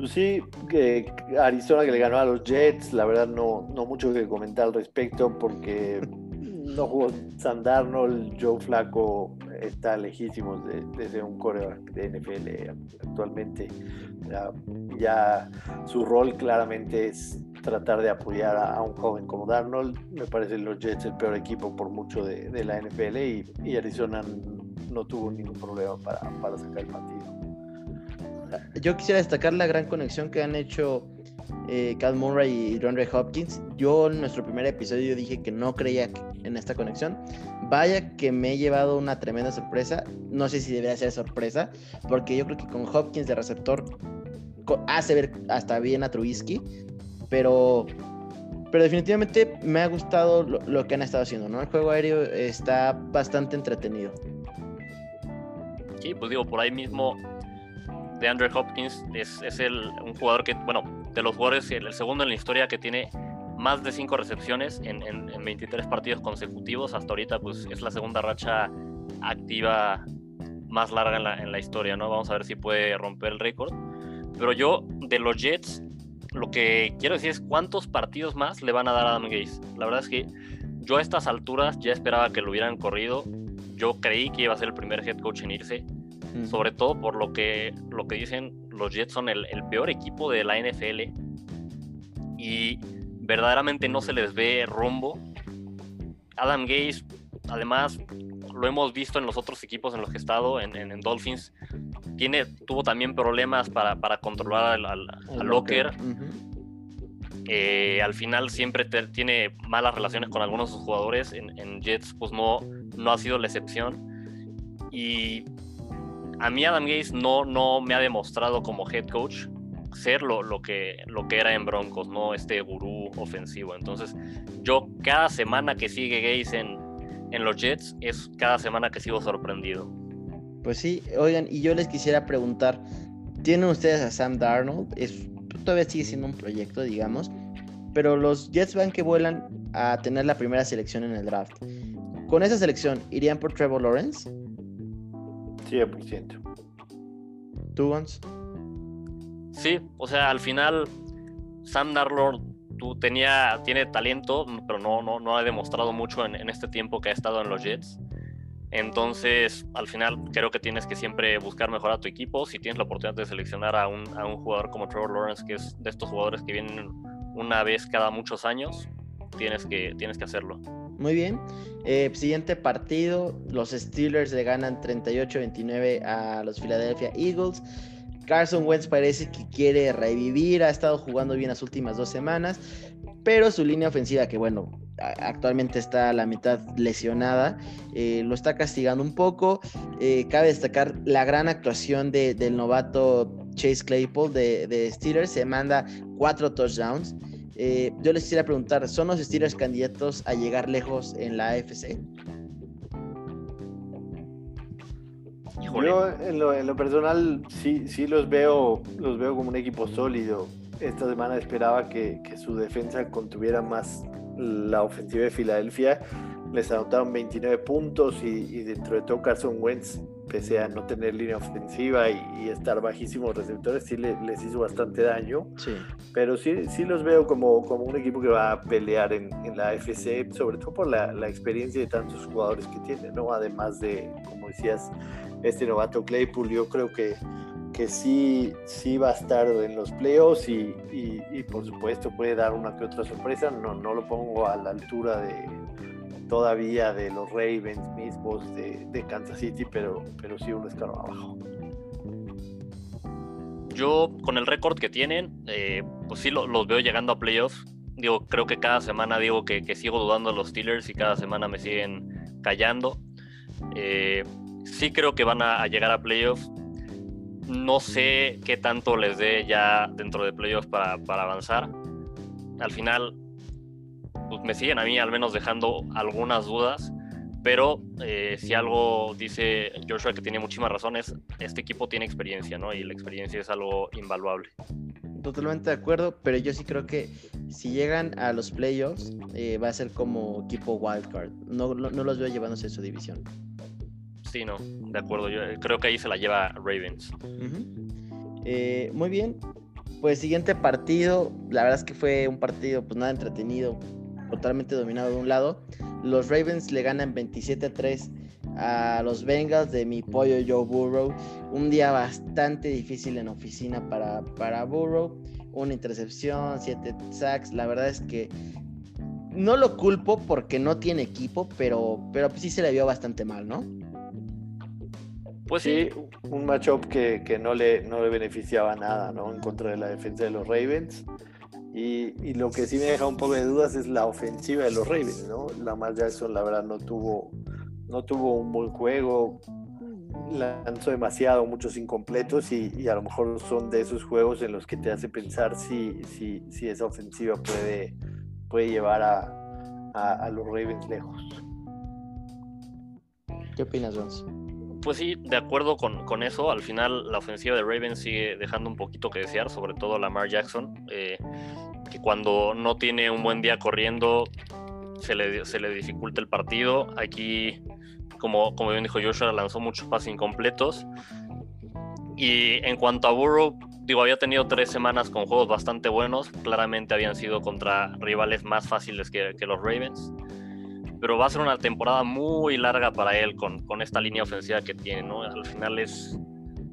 Sí, que Arizona que le ganó a los Jets, la verdad no, no mucho que comentar al respecto porque no jugó Sam Darnold, Joe Flaco está lejísimo de, ser un coreback de NFL actualmente. Ya, su rol claramente es tratar de apoyar a, un joven como Darnold. Me parece los Jets el peor equipo por mucho de, la NFL y, Arizona no tuvo ningún problema para, para sacar el partido. Yo quisiera destacar la gran conexión que han hecho eh, Cal Murray y DeAndre Hopkins. Yo en nuestro primer episodio dije que no creía en esta conexión. Vaya que me he llevado una tremenda sorpresa. No sé si debería ser sorpresa, porque yo creo que con Hopkins de receptor hace ver hasta bien a Trubisky, pero, pero definitivamente me ha gustado lo, que han estado haciendo, ¿no? El juego aéreo está bastante entretenido. Sí, pues digo, por ahí mismo de Andrew Hopkins es, es el, un jugador que, bueno, de los jugadores, el, segundo en la historia que tiene más de cinco recepciones en, en, 23 partidos consecutivos. Hasta ahorita, pues es la segunda racha activa más larga en la, en la historia, ¿no? Vamos a ver si puede romper el récord. Pero yo, de los Jets, lo que quiero decir es cuántos partidos más le van a dar a Adam Gaze. La verdad es que yo a estas alturas ya esperaba que lo hubieran corrido. Yo creí que iba a ser el primer head coach en irse, sobre todo por lo que, lo que dicen los Jets son el, el peor equipo de la NFL y verdaderamente no se les ve rumbo. Adam Gaze, además, lo hemos visto en los otros equipos en los que he estado, en, en, Dolphins, tiene, tuvo también problemas para, para controlar al, al, locker. Eh, al final siempre tiene malas relaciones con algunos de sus jugadores. En, en, Jets, pues no, no ha sido la excepción. Y a mí Adam Gaze no, no me ha demostrado como head coach ser lo, lo, que, lo que era en Broncos, no este gurú ofensivo. Entonces, yo cada semana que sigue Gaze en, en los Jets es cada semana que sigo sorprendido. Pues sí, oigan, y yo les quisiera preguntar, ¿tienen ustedes a Sam Darnold? Es, todavía sigue siendo un proyecto, digamos, pero los Jets van que vuelan a tener la primera selección en el draft. Con esa selección, ¿irían por Trevor Lawrence? 100%. ¿Tú, Gons? Sí, o sea, al final Sam Darnold tú tenía, tiene talento, pero no, no, no ha demostrado mucho en, este tiempo que ha estado en los Jets. Entonces, al final, creo que tienes que siempre buscar mejorar a tu equipo. Si tienes la oportunidad de seleccionar a un, a un jugador como Trevor Lawrence, que es de estos jugadores que vienen una vez cada muchos años, tienes que, tienes que hacerlo. Muy bien. Eh, siguiente partido, los Steelers le ganan 38-29 a los Philadelphia Eagles. Carson Wentz parece que quiere revivir, ha estado jugando bien las últimas dos semanas, pero su línea ofensiva, que bueno, actualmente está a la mitad lesionada, eh, lo está castigando un poco. Eh, cabe destacar la gran actuación del novato Chase Claypool de, de, Steelers, se manda cuatro touchdowns. Eh, yo les quisiera preguntar, ¿son los Steelers candidatos a llegar lejos en la AFC? Yo en lo, personal sí, sí los veo, los veo como un equipo sólido. Esta semana esperaba que, su defensa contuviera más la ofensiva de Filadelfia. Les anotaron 29 puntos y, dentro de todo Carson Wentz, pese a no tener línea ofensiva y, estar bajísimos receptores, sí les hizo bastante daño. Sí. Pero sí, sí los veo como, como un equipo que va a pelear en, la AFC, sobre todo por la, la experiencia de tantos jugadores que tiene, ¿no? Además de, como decías, este novato Claypool, yo creo que, que sí, sí va a estar en los playoffs y, y, por supuesto puede dar una que otra sorpresa. No, no lo pongo a la altura de todavía de los Ravens mismos de, de Kansas City, pero, pero sí un escalón abajo. Yo, con el récord que tienen, eh, pues sí los veo llegando a playoffs. Digo, creo que cada semana digo que, que sigo dudando de los Steelers y cada semana me siguen callando. Eh, sí creo que van a, llegar a playoffs. No sé qué tanto les dé ya dentro de playoffs para, avanzar. Al final, pues me siguen a mí al menos dejando algunas dudas. Pero eh, si algo dice Joshua que tiene muchísimas razones, este equipo tiene experiencia, ¿no? Y la experiencia es algo invaluable. Totalmente de acuerdo, pero yo sí creo que si llegan a los playoffs eh, va a ser como equipo wildcard. No, no, no los veo llevándose su división. Sí, no, de acuerdo. Yo eh, creo que ahí se la lleva Ravens. Eh, muy bien. Pues siguiente partido, la verdad es que fue un partido pues nada entretenido, totalmente dominado de un lado. Los Ravens le ganan 27-3 a los Bengals de mi pollo Joe Burrow. Un día bastante difícil en oficina para, para Burrow. Una intercepción, siete sacks. La verdad es que no lo culpo porque no tiene equipo, pero, pero sí se le vio bastante mal, ¿no? Pues sí, un matchup que, que, no, le, no le beneficiaba nada, ¿no? En contra de la defensa de los Ravens. Y, lo que sí me deja un poco de dudas es la ofensiva de los Ravens, ¿no? Lamar Jackson, la verdad, no tuvo, no tuvo un buen juego, lanzó demasiado, muchos incompletos y, a lo mejor son de esos juegos en los que te hace pensar si, si, si esa ofensiva puede, puede llevar a, a, a los Ravens lejos. ¿Qué opinas, Jones? Pues sí, de acuerdo con, eso. Al final, la ofensiva de Ravens sigue dejando un poquito que desear, sobre todo Lamar Jackson, eh, que cuando no tiene un buen día corriendo, se le, se le dificulta el partido. Aquí, como, bien dijo Joshua, lanzó muchos pases incompletos. Y en cuanto a Burrow, digo, había tenido tres semanas con juegos bastante buenos. Claramente habían sido contra rivales más fáciles que los Ravens. Pero va a ser una temporada muy larga para él con, con esta línea ofensiva que tiene, ¿no? Al final es,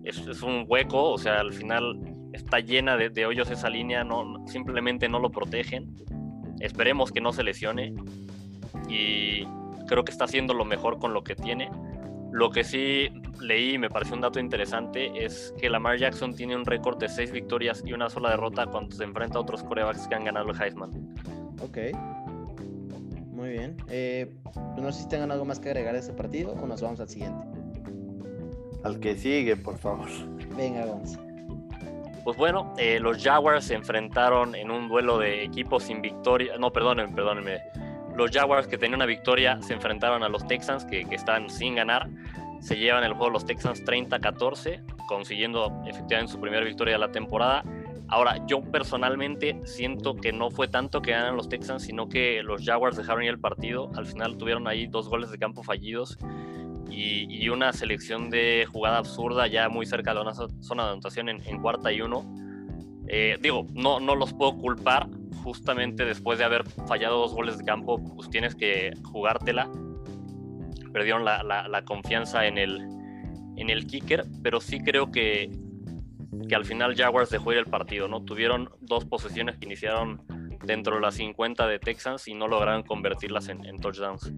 es, es un hueco, o sea, al final está llena de, de, hoyos esa línea, no, simplemente no lo protegen. Esperemos que no se lesione y creo que está haciendo lo mejor con lo que tiene. Lo que sí leí y me pareció un dato interesante es que Lamar Jackson tiene un récord de seis victorias y una sola derrota cuando se enfrenta a otros corebacks que han ganado el Heisman. Ok. Muy bien. Eh, pues no sé si tengan algo más que agregar a este partido o nos vamos al siguiente. Al que sigue, por favor. Venga, vamos. Pues bueno, eh, los Jaguars se enfrentaron en un duelo de equipos sin victoria. No, perdónenme, perdónenme. Los Jaguars que tenían una victoria se enfrentaron a los Texans que, que están sin ganar. Se llevan el juego los Texans 30-14, consiguiendo efectivamente su primera victoria de la temporada. Ahora, yo personalmente siento que no fue tanto que ganan los Texans, sino que los Jaguars dejaron ir el partido. Al final tuvieron ahí dos goles de campo fallidos y, una selección de jugada absurda ya muy cerca de la zona de anotación en, cuarta y uno. Eh, digo, no, no los puedo culpar. Justamente después de haber fallado dos goles de campo, pues tienes que jugártela. Perdieron la, la, la confianza en el, en el kicker, pero sí creo que, que al final Jaguars dejó ir el partido, ¿no? Tuvieron dos posesiones que iniciaron dentro de las 50 de Texans y no lograron convertirlas en, touchdowns.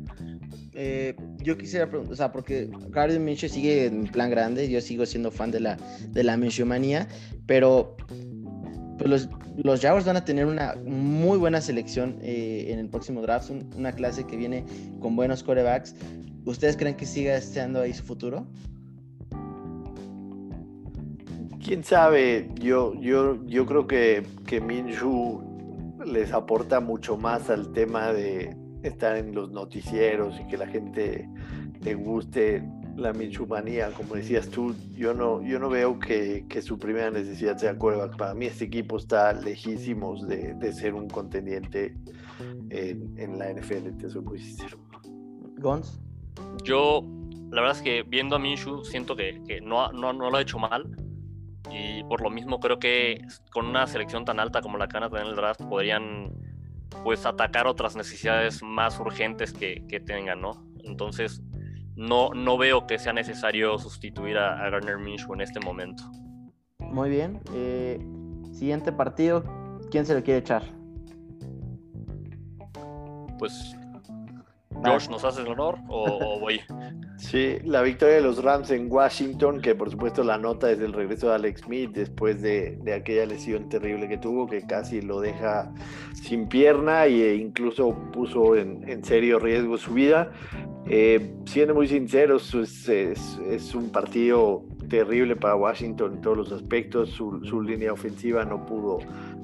Eh, yo quisiera preguntar, o sea, porque Gardner Minshew sigue en plan grande, yo sigo siendo fan de la, de la manía, pero pues los, los Jaguars van a tener una muy buena selección eh, en el próximo draft, un, una clase que viene con buenos corebacks. ¿Ustedes creen que siga estando ahí su futuro? Quién sabe, yo, yo, yo creo que, que Minshew les aporta mucho más al tema de estar en los noticieros y que la gente le guste la Minshumanía, como decías tú, yo no, yo no veo que, que su primera necesidad sea quarterback. Para mí este equipo está lejísimos de, de ser un contendiente en, en, la NFL, te soy muy sincero. Gons. Yo, la verdad es que viendo a Minshew siento que, que no, no, no lo ha hecho mal y por lo mismo creo que con una selección tan alta como la que van a tener en el draft podrían pues atacar otras necesidades más urgentes que, que tengan, ¿no? Entonces no, no veo que sea necesario sustituir a, a Garner Minshew en este momento. Muy bien. Eh, siguiente partido, ¿quién se lo quiere echar? Pues Josh, ¿nos haces el honor o, o, voy? Sí, la victoria de los Rams en Washington, que por supuesto la nota es el regreso de Alex Smith después de, de aquella lesión terrible que tuvo, que casi lo deja sin pierna e incluso puso en, en serio riesgo su vida. Eh, siendo muy sinceros, es, es, es, un partido terrible para Washington en todos los aspectos. Su, su línea ofensiva no pudo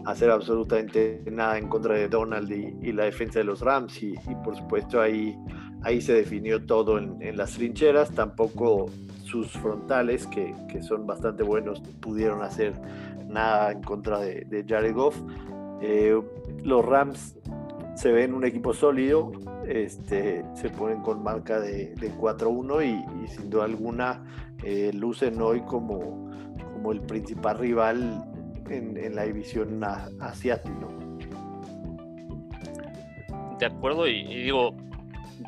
hacer absolutamente nada en contra de Donald y, la defensa de los Rams y, por supuesto ahí, ahí se definió todo en, las trincheras, tampoco sus frontales que, que, son bastante buenos pudieron hacer nada en contra de, Jared Goff. Eh, los Rams se ven un equipo sólido, este, se ponen con marca de, de 4-1 y, y, sin duda alguna eh, lucen hoy como, como el principal rival en, la división asiática. De acuerdo, y, digo,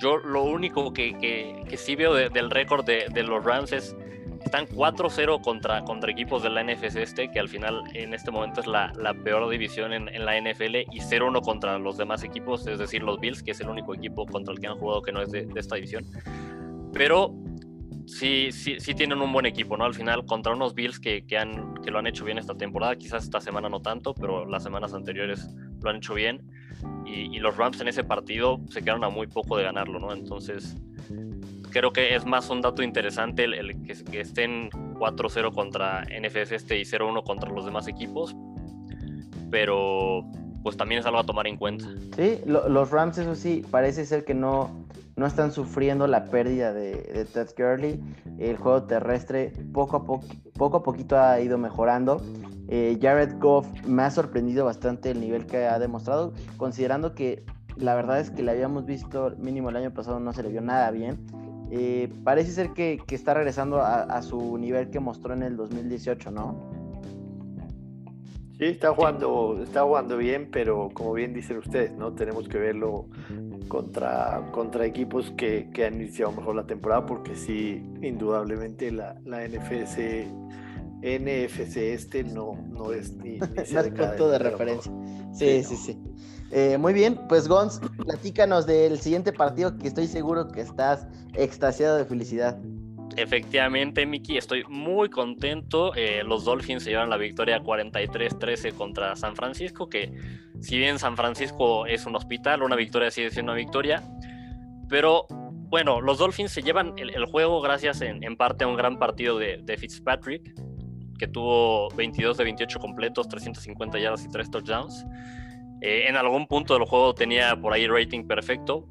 yo lo único que, que, que sí veo de, del récord de, de, los Rams es están 4-0 contra, contra equipos de la NFC este, que al final en este momento es la, la peor división en, en, la NFL, y 0-1 contra los demás equipos, es decir, los Bills, que es el único equipo contra el que han jugado que no es de, de esta división. Pero sí, sí, sí tienen un buen equipo, ¿no? Al final, contra unos Bills que, que, han, que lo han hecho bien esta temporada, quizás esta semana no tanto, pero las semanas anteriores lo han hecho bien. Y, los Rams en ese partido se quedaron a muy poco de ganarlo, ¿no? Entonces, creo que es más un dato interesante el, que, estén 4-0 contra NFS este y 0-1 contra los demás equipos, pero pues también es algo a tomar en cuenta. Sí, lo, los Rams, eso sí, parece ser que no, no están sufriendo la pérdida de, Ted Gurley. El juego terrestre poco a, po poco a poquito ha ido mejorando. Eh, Jared Goff me ha sorprendido bastante el nivel que ha demostrado, considerando que la verdad es que le habíamos visto mínimo el año pasado no se le vio nada bien. Eh, parece ser que, que está regresando a, a, su nivel que mostró en el 2018, ¿no? Sí, está jugando, está jugando bien, pero como bien dicen ustedes, ¿no? Tenemos que verlo contra, contra equipos que, que, han iniciado mejor la temporada, porque sí, indudablemente la, la NFC, NFC este no, no es ni, ni punto de, referencia. Sí, sí, sí. Eh, muy bien, pues Gons, platícanos del siguiente partido que estoy seguro que estás extasiado de felicidad. Efectivamente, Miki, estoy muy contento. Eh, los Dolphins se llevan la victoria 43-13 contra San Francisco, que si bien San Francisco es un hospital, una victoria sigue siendo una victoria. Pero bueno, los Dolphins se llevan el, juego gracias en, parte a un gran partido de, Fitzpatrick, que tuvo 22 de 28 completos, 350 yardas y 3 touchdowns. Eh, en algún punto del juego tenía por ahí rating perfecto,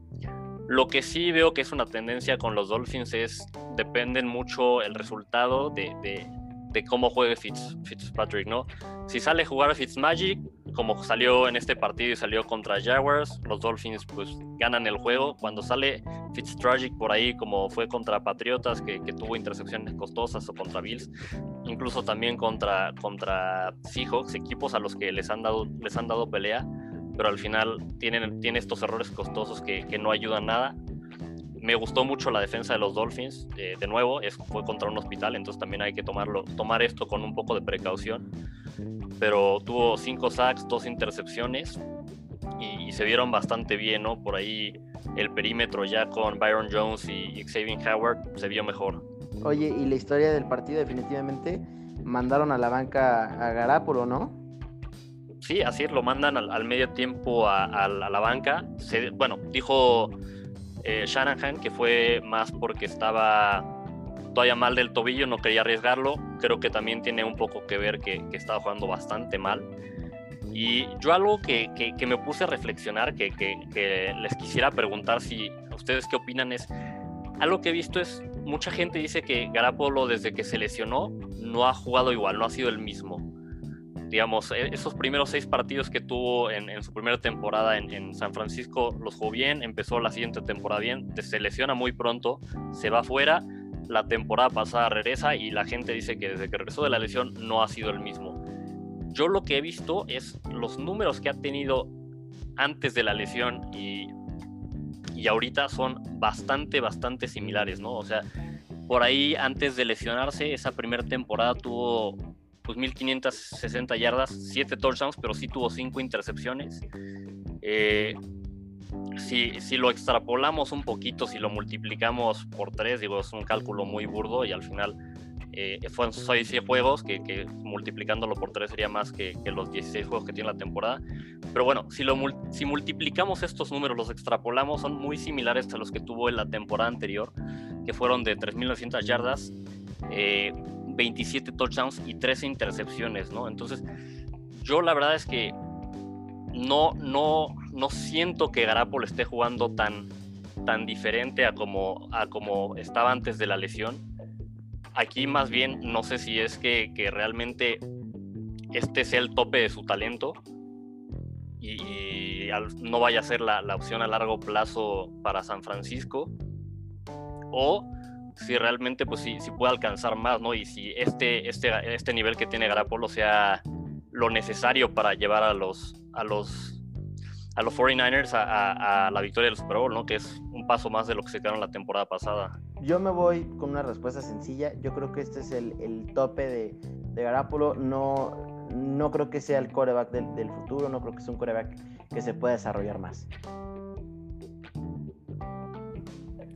lo que sí veo que es una tendencia con los Dolphins es dependen mucho el resultado de, de, cómo juegue Fitz, Fitzpatrick, ¿no? Si sale a jugar Fitzmagic, como salió en este partido y salió contra Jaguars, los Dolphins pues ganan el juego. Cuando sale Fitztragic por ahí, como fue contra Patriotas, que, que, tuvo intercepciones costosas, o contra Bills, incluso también contra, contra Seahawks, equipos a los que les han dado, les han dado pelea pero al final tienen, tiene estos errores costosos que, que, no ayudan nada. Me gustó mucho la defensa de los Dolphins, eh, de nuevo, es, fue contra un hospital, entonces también hay que tomarlo, tomar esto con un poco de precaución. Pero tuvo cinco sacks, dos intercepciones y, se vieron bastante bien, ¿no? Por ahí el perímetro ya con Byron Jones y Xavier Howard se vio mejor. Oye, y la historia del partido definitivamente mandaron a la banca a Garapolo, ¿no? Sí, así lo mandan al, medio tiempo a, la banca. bueno, dijo eh, Shanahan que fue más porque estaba todavía mal del tobillo, no quería arriesgarlo. Creo que también tiene un poco que ver que, estaba jugando bastante mal. Y yo algo que, me puse a reflexionar, que, les quisiera preguntar si ustedes qué opinan es, algo que he visto es, mucha gente dice que Garapolo desde que se lesionó no ha jugado igual, no ha sido el mismo digamos, e-, esos primeros seis partidos que tuvo en, su primera temporada en, San Francisco los jugó bien, empezó la siguiente temporada bien, se lesiona muy pronto, se va fuera, la temporada pasada regresa y la gente dice que desde que regresó de la lesión no ha sido el mismo. Yo lo que he visto es los números que ha tenido antes de la lesión y, y ahorita son bastante, bastante similares, ¿no? O sea, por ahí antes de lesionarse, esa primera temporada tuvo pues 1560 yardas, 7 touchdowns, pero sí tuvo 5 intercepciones. Eh, si, si, lo extrapolamos un poquito, si lo multiplicamos por 3, digo, es un cálculo muy burdo y al final eh, fueron 6 juegos, que, multiplicándolo por 3 sería más que, los 16 juegos que tiene la temporada. Pero bueno, si, lo, si multiplicamos estos números, los extrapolamos, son muy similares a los que tuvo en la temporada anterior, que fueron de 3.900 yardas. Eh, 27 touchdowns y 13 intercepciones, ¿no? Entonces, yo la verdad es que no, no, no siento que Garapolo esté jugando tan, tan diferente a como, a como estaba antes de la lesión. Aquí más bien no sé si es que, que realmente este sea el tope de su talento y, no vaya a ser la, la opción a largo plazo para San Francisco o si realmente pues si, si puede alcanzar más, ¿no? Y si este, este, este nivel que tiene Garapolo sea lo necesario para llevar a los, a los, a los 49ers a, la victoria del Super Bowl, ¿no? Que es un paso más de lo que se quedaron la temporada pasada. Yo me voy con una respuesta sencilla. Yo creo que este es el, el tope de, de Garapolo. No, no creo que sea el coreback del, del futuro. No creo que sea un coreback que se pueda desarrollar más.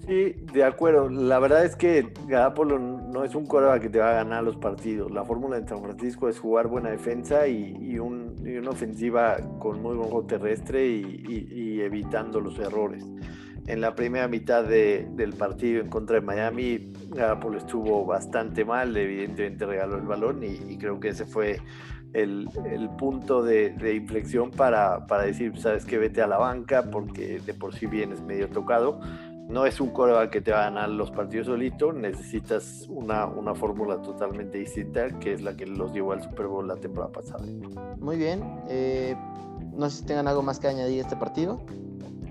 Sí, de acuerdo. La verdad es que Garapolo no es un coreback que te va a ganar los partidos. La fórmula de San Francisco es jugar buena defensa y, una ofensiva con muy buen juego terrestre y, evitando los errores. En la primera mitad del partido en contra de Miami, Garapolo estuvo bastante mal, evidentemente regaló el balón y, creo que ese fue el, punto de, inflexión para, para decir, sabes que vete a la banca porque de por sí vienes medio tocado no es un coreback que te va a ganar los partidos solito, necesitas una, una fórmula totalmente distinta, que es la que los llevó al Super Bowl la temporada pasada. Muy bien, eh, no sé si tengan algo más que añadir a este partido.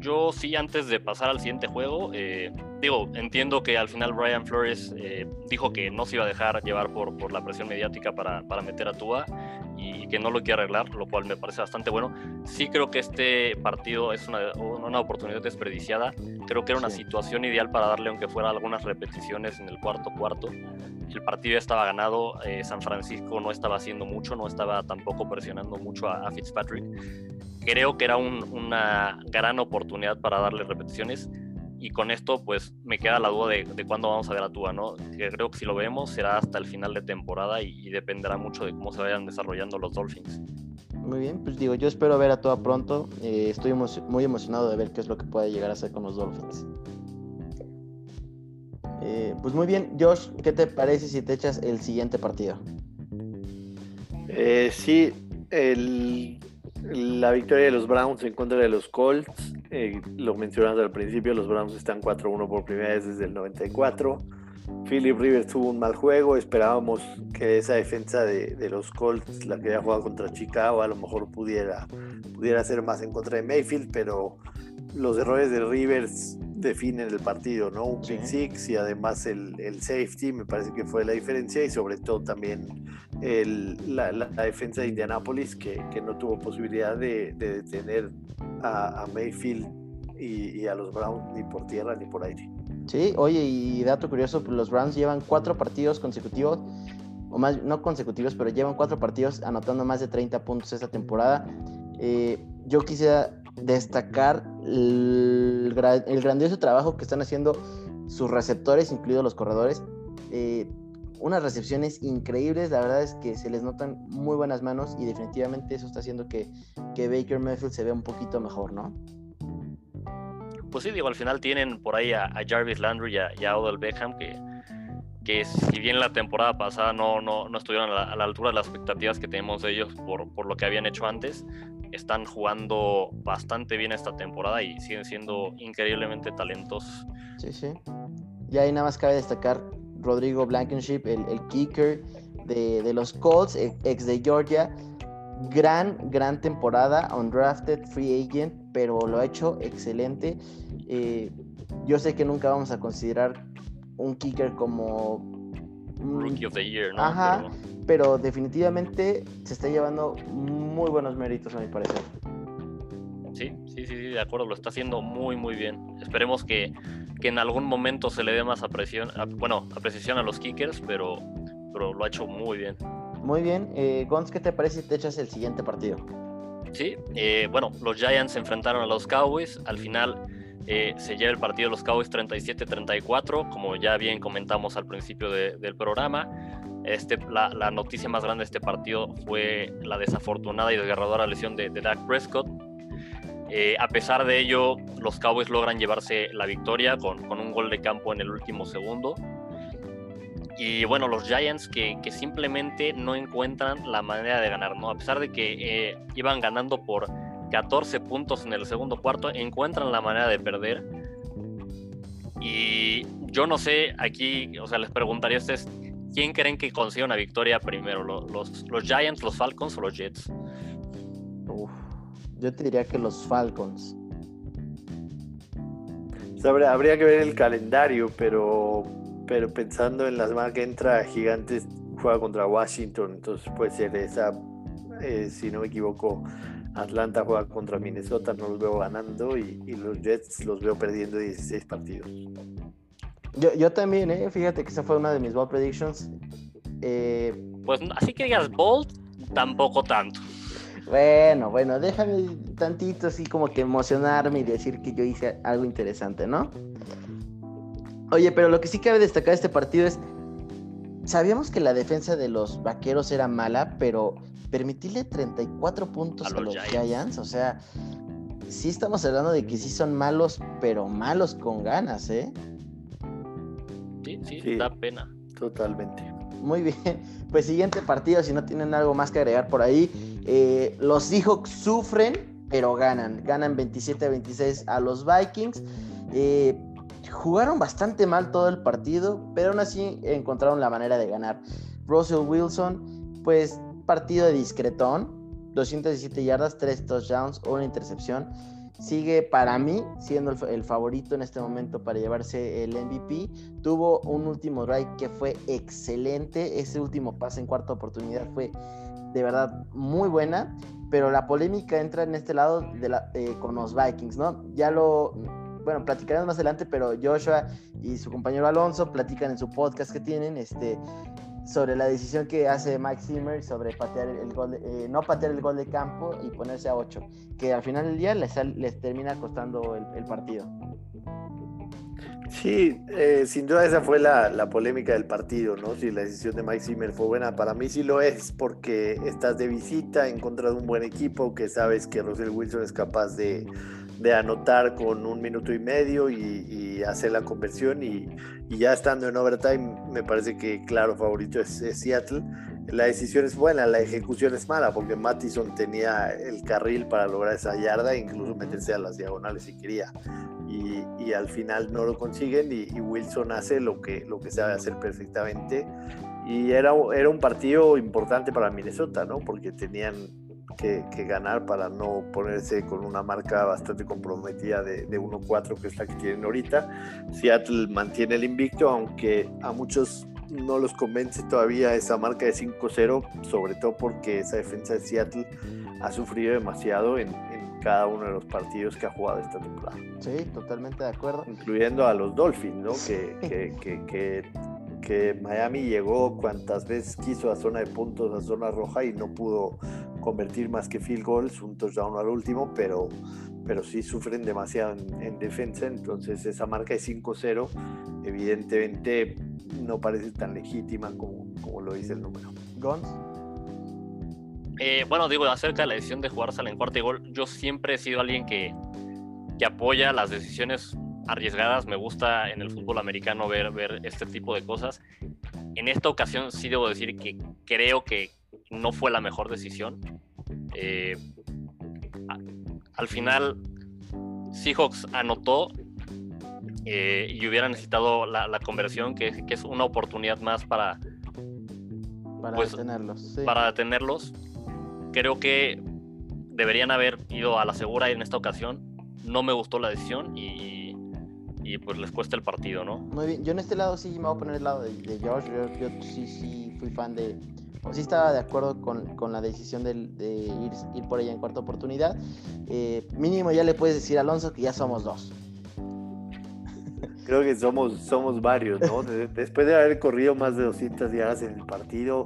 Yo sí, antes de pasar al siguiente juego, eh, digo, entiendo que al final Brian Flores eh, dijo que no se iba a dejar llevar por, por la presión mediática para, para meter a Tua y que no lo quiere arreglar, lo cual me parece bastante bueno. Sí creo que este partido es una, una oportunidad desperdiciada. Creo que era una situación ideal para darle, aunque fuera algunas repeticiones en el cuarto cuarto. El partido ya estaba ganado, eh, San Francisco no estaba haciendo mucho, no estaba tampoco presionando mucho a, Fitzpatrick. Creo que era una gran oportunidad para darle repeticiones y con esto pues me queda la duda de, de, cuándo vamos a ver a Tua, ¿no? Creo que si lo vemos será hasta el final de temporada y, dependerá mucho de cómo se vayan desarrollando los Dolphins. Muy bien, pues digo, yo espero ver a Tua pronto. Eh, estoy muy emocionado de ver qué es lo que puede llegar a hacer con los Dolphins. Eh, pues muy bien, Josh, ¿qué te parece si te echas el siguiente partido? Eh, sí, el, la victoria de los Browns en contra de los Colts. Eh, lo mencionamos al principio, los Browns están 4-1 por primera vez desde el 94. Philip Rivers tuvo un mal juego, esperábamos que esa defensa de, los Colts, la que había jugado contra Chicago, a lo mejor pudiera, pudiera hacer más en contra de Mayfield, pero los errores de Rivers definen el partido, ¿no? Un pick six y además el, el, safety me parece que fue la diferencia y sobre todo también el, la, la, defensa de Indianapolis que, que, no tuvo posibilidad de, de detener a, a Mayfield y, y, a los Browns ni por tierra ni por aire. Sí, oye, y dato curioso, pues los Browns llevan cuatro partidos consecutivos, o más, no consecutivos, pero llevan cuatro partidos anotando más de 30 puntos esta temporada. Eh, yo quisiera destacar el, grandioso trabajo que están haciendo sus receptores, incluidos los corredores. Eh, unas recepciones increíbles, la verdad es que se les notan muy buenas manos y definitivamente eso está haciendo que, que Baker Mayfield se vea un poquito mejor, ¿no? Pues sí, digo, al final tienen por ahí a, Jarvis Landry y a, Odell Beckham que, que si bien la temporada pasada no, no, no estuvieron a la, altura de las expectativas que tenemos de ellos por, por lo que habían hecho antes, están jugando bastante bien esta temporada y siguen siendo increíblemente talentosos. Sí, sí. Y ahí nada más cabe destacar Rodrigo Blankenship, el, el kicker de, de, los Colts, e, ex de Georgia. Gran, gran temporada, undrafted, free agent, pero lo ha hecho excelente. Eh, yo sé que nunca vamos a considerar un kicker como Rookie of the Year, ¿no? Ajá, pero... definitivamente se está llevando muy buenos méritos, a mi parecer. Sí, sí, sí, de acuerdo, lo está haciendo muy, muy bien. Esperemos que, que en algún momento se le dé más apreciación, bueno, apreciación a los kickers, pero, pero lo ha hecho muy bien. Muy bien, eh, Gons, ¿qué te parece si te echas el siguiente partido? Sí, eh, bueno, los Giants se enfrentaron a los Cowboys, al final eh, se lleva el partido de los Cowboys 37-34, como ya bien comentamos al principio del programa. Este, la, noticia más grande de este partido fue la desafortunada y desgarradora lesión de, Dak Prescott. Eh, a pesar de ello, los Cowboys logran llevarse la victoria con, con, un gol de campo en el último segundo. Y bueno, los Giants que, que simplemente no encuentran la manera de ganar, ¿no? A pesar de que eh, iban ganando por 14 puntos en el segundo cuarto, encuentran la manera de perder. Y yo no sé, aquí, o sea, les preguntaría a ustedes, ¿quién creen que consiga una victoria primero? ¿Los, los, Giants, los Falcons o los Jets? yo te diría que los Falcons. habría, que ver el calendario, pero, pero pensando en la semana que entra, Gigantes juega contra Washington, entonces puede ser esa, eh, si no me equivoco, Atlanta juega contra Minnesota, no los veo ganando y, los Jets los veo perdiendo 16 partidos. Yo, yo también, ¿eh? fíjate que esa fue una de mis bold predictions. Eh, pues así que digas bold, tampoco tanto. Bueno, bueno, déjame tantito así como que emocionarme y decir que yo hice algo interesante, ¿no? Oye, pero lo que sí cabe destacar de este partido es, sabíamos que la defensa de los vaqueros era mala, pero permitirle 34 puntos a, los, Giants. o sea, sí estamos hablando de que sí son malos, pero malos con ganas, ¿eh? Sí, sí, da pena. Totalmente. Muy bien, pues siguiente partido, si no tienen algo más que agregar por ahí. Eh, los Seahawks sufren, pero ganan. Ganan 27 a 26 a los Vikings. Eh, jugaron bastante mal todo el partido, pero aún así encontraron la manera de ganar. Russell Wilson, pues partido de discretón, 217 yardas, 3 touchdowns, una intercepción. Sigue para mí siendo el, favorito en este momento para llevarse el MVP. Tuvo un último drive que fue excelente. Ese último pase en cuarta oportunidad fue de verdad muy buena. Pero la polémica entra en este lado de la, eh, con los Vikings, ¿no? Ya lo, bueno, platicaremos más adelante, pero Joshua y su compañero Alonso platican en su podcast que tienen, este, sobre la decisión que hace Mike Zimmer sobre patear el gol, eh, no patear el gol de campo y ponerse a 8, que al final del día les, les termina costando el, partido. Sí, eh, sin duda esa fue la, la, polémica del partido, ¿no? Si la decisión de Mike Zimmer fue buena, para mí sí lo es, porque estás de visita en contra de un buen equipo, que sabes que Russell Wilson es capaz de, de anotar con un minuto y medio y, hacer la conversión y, ya estando en overtime me parece que claro favorito es, Seattle. La decisión es buena, la ejecución es mala porque Mattison tenía el carril para lograr esa yarda e incluso meterse a las diagonales si quería. Y, al final no lo consiguen y, Wilson hace lo que, lo que sabe hacer perfectamente. Y era, era un partido importante para Minnesota, ¿no? Porque tenían que, ganar para no ponerse con una marca bastante comprometida de, de 1-4 que es la que tienen ahorita. Seattle mantiene el invicto, aunque a muchos no los convence todavía esa marca de 5-0, sobre todo porque esa defensa de Seattle ha sufrido demasiado en, cada uno de los partidos que ha jugado esta temporada. Sí, totalmente de acuerdo. Incluyendo a los Dolphins, ¿no? que, que, que, que Miami llegó cuantas veces quiso a zona de puntos, a zona roja y no pudo convertir más que field goals, un touchdown al último, pero, pero sí sufren demasiado en, defensa, entonces esa marca de 5-0 evidentemente no parece tan legítima como, como lo dice el número. Gons. Eh, bueno, digo, acerca de la decisión de jugársela en cuarto y gol, yo siempre he sido alguien que, que apoya las decisiones arriesgadas. Me gusta en el fútbol americano ver, ver este tipo de cosas. En esta ocasión sí debo decir que creo que no fue la mejor decisión. Eh, al final, Seahawks anotó eh, y hubiera necesitado la, conversión, que, es una oportunidad más para, para pues, detenerlos. Para detenerlos. Creo que deberían haber ido a la segura en esta ocasión. No me gustó la decisión y, pues les cuesta el partido, ¿no? Muy bien, yo en este lado sí me voy a poner el lado de, de Josh. Yo, sí, sí fui fan de, sí estaba de acuerdo con, la decisión de, ir, ir, por ella en cuarta oportunidad. Eh, mínimo ya le puedes decir a Alonso que ya somos dos. Creo que somos, somos varios, ¿no? Después de haber corrido más de 200 yardas en el partido,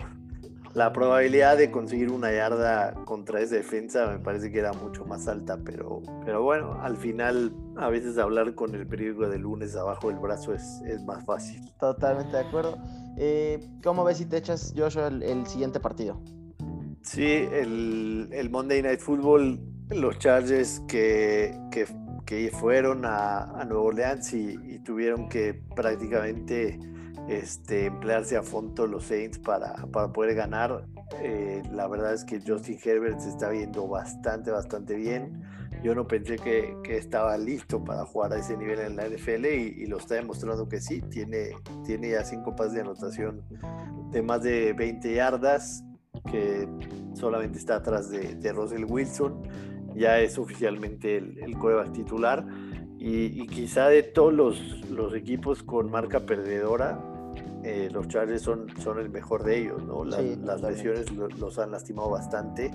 la probabilidad de conseguir una yarda contra esa defensa me parece que era mucho más alta, pero, pero bueno, al final a veces hablar con el periódico de lunes abajo del brazo es, es más fácil. Totalmente de acuerdo. Eh, ¿Cómo ves si te echas, Joshua, el, siguiente partido? Sí, el, el, Monday Night Football, los Chargers que, que, que fueron a, a, Nueva Orleans y, y, tuvieron que prácticamente este, emplearse a fondo los Saints para, para poder ganar. Eh, la verdad es que Justin Herbert se está viendo bastante, bastante bien. Yo no pensé que, que estaba listo para jugar a ese nivel en la NFL y, lo está demostrando que sí. Tiene, tiene ya cinco pases de anotación de más de 20 yardas, que solamente está atrás de, de Russell Wilson. Ya es oficialmente el, el titular. Y, y, quizá de todos los, los equipos con marca perdedora, eh, los Chargers son, son el mejor de ellos, ¿no? las lesiones los han lastimado bastante,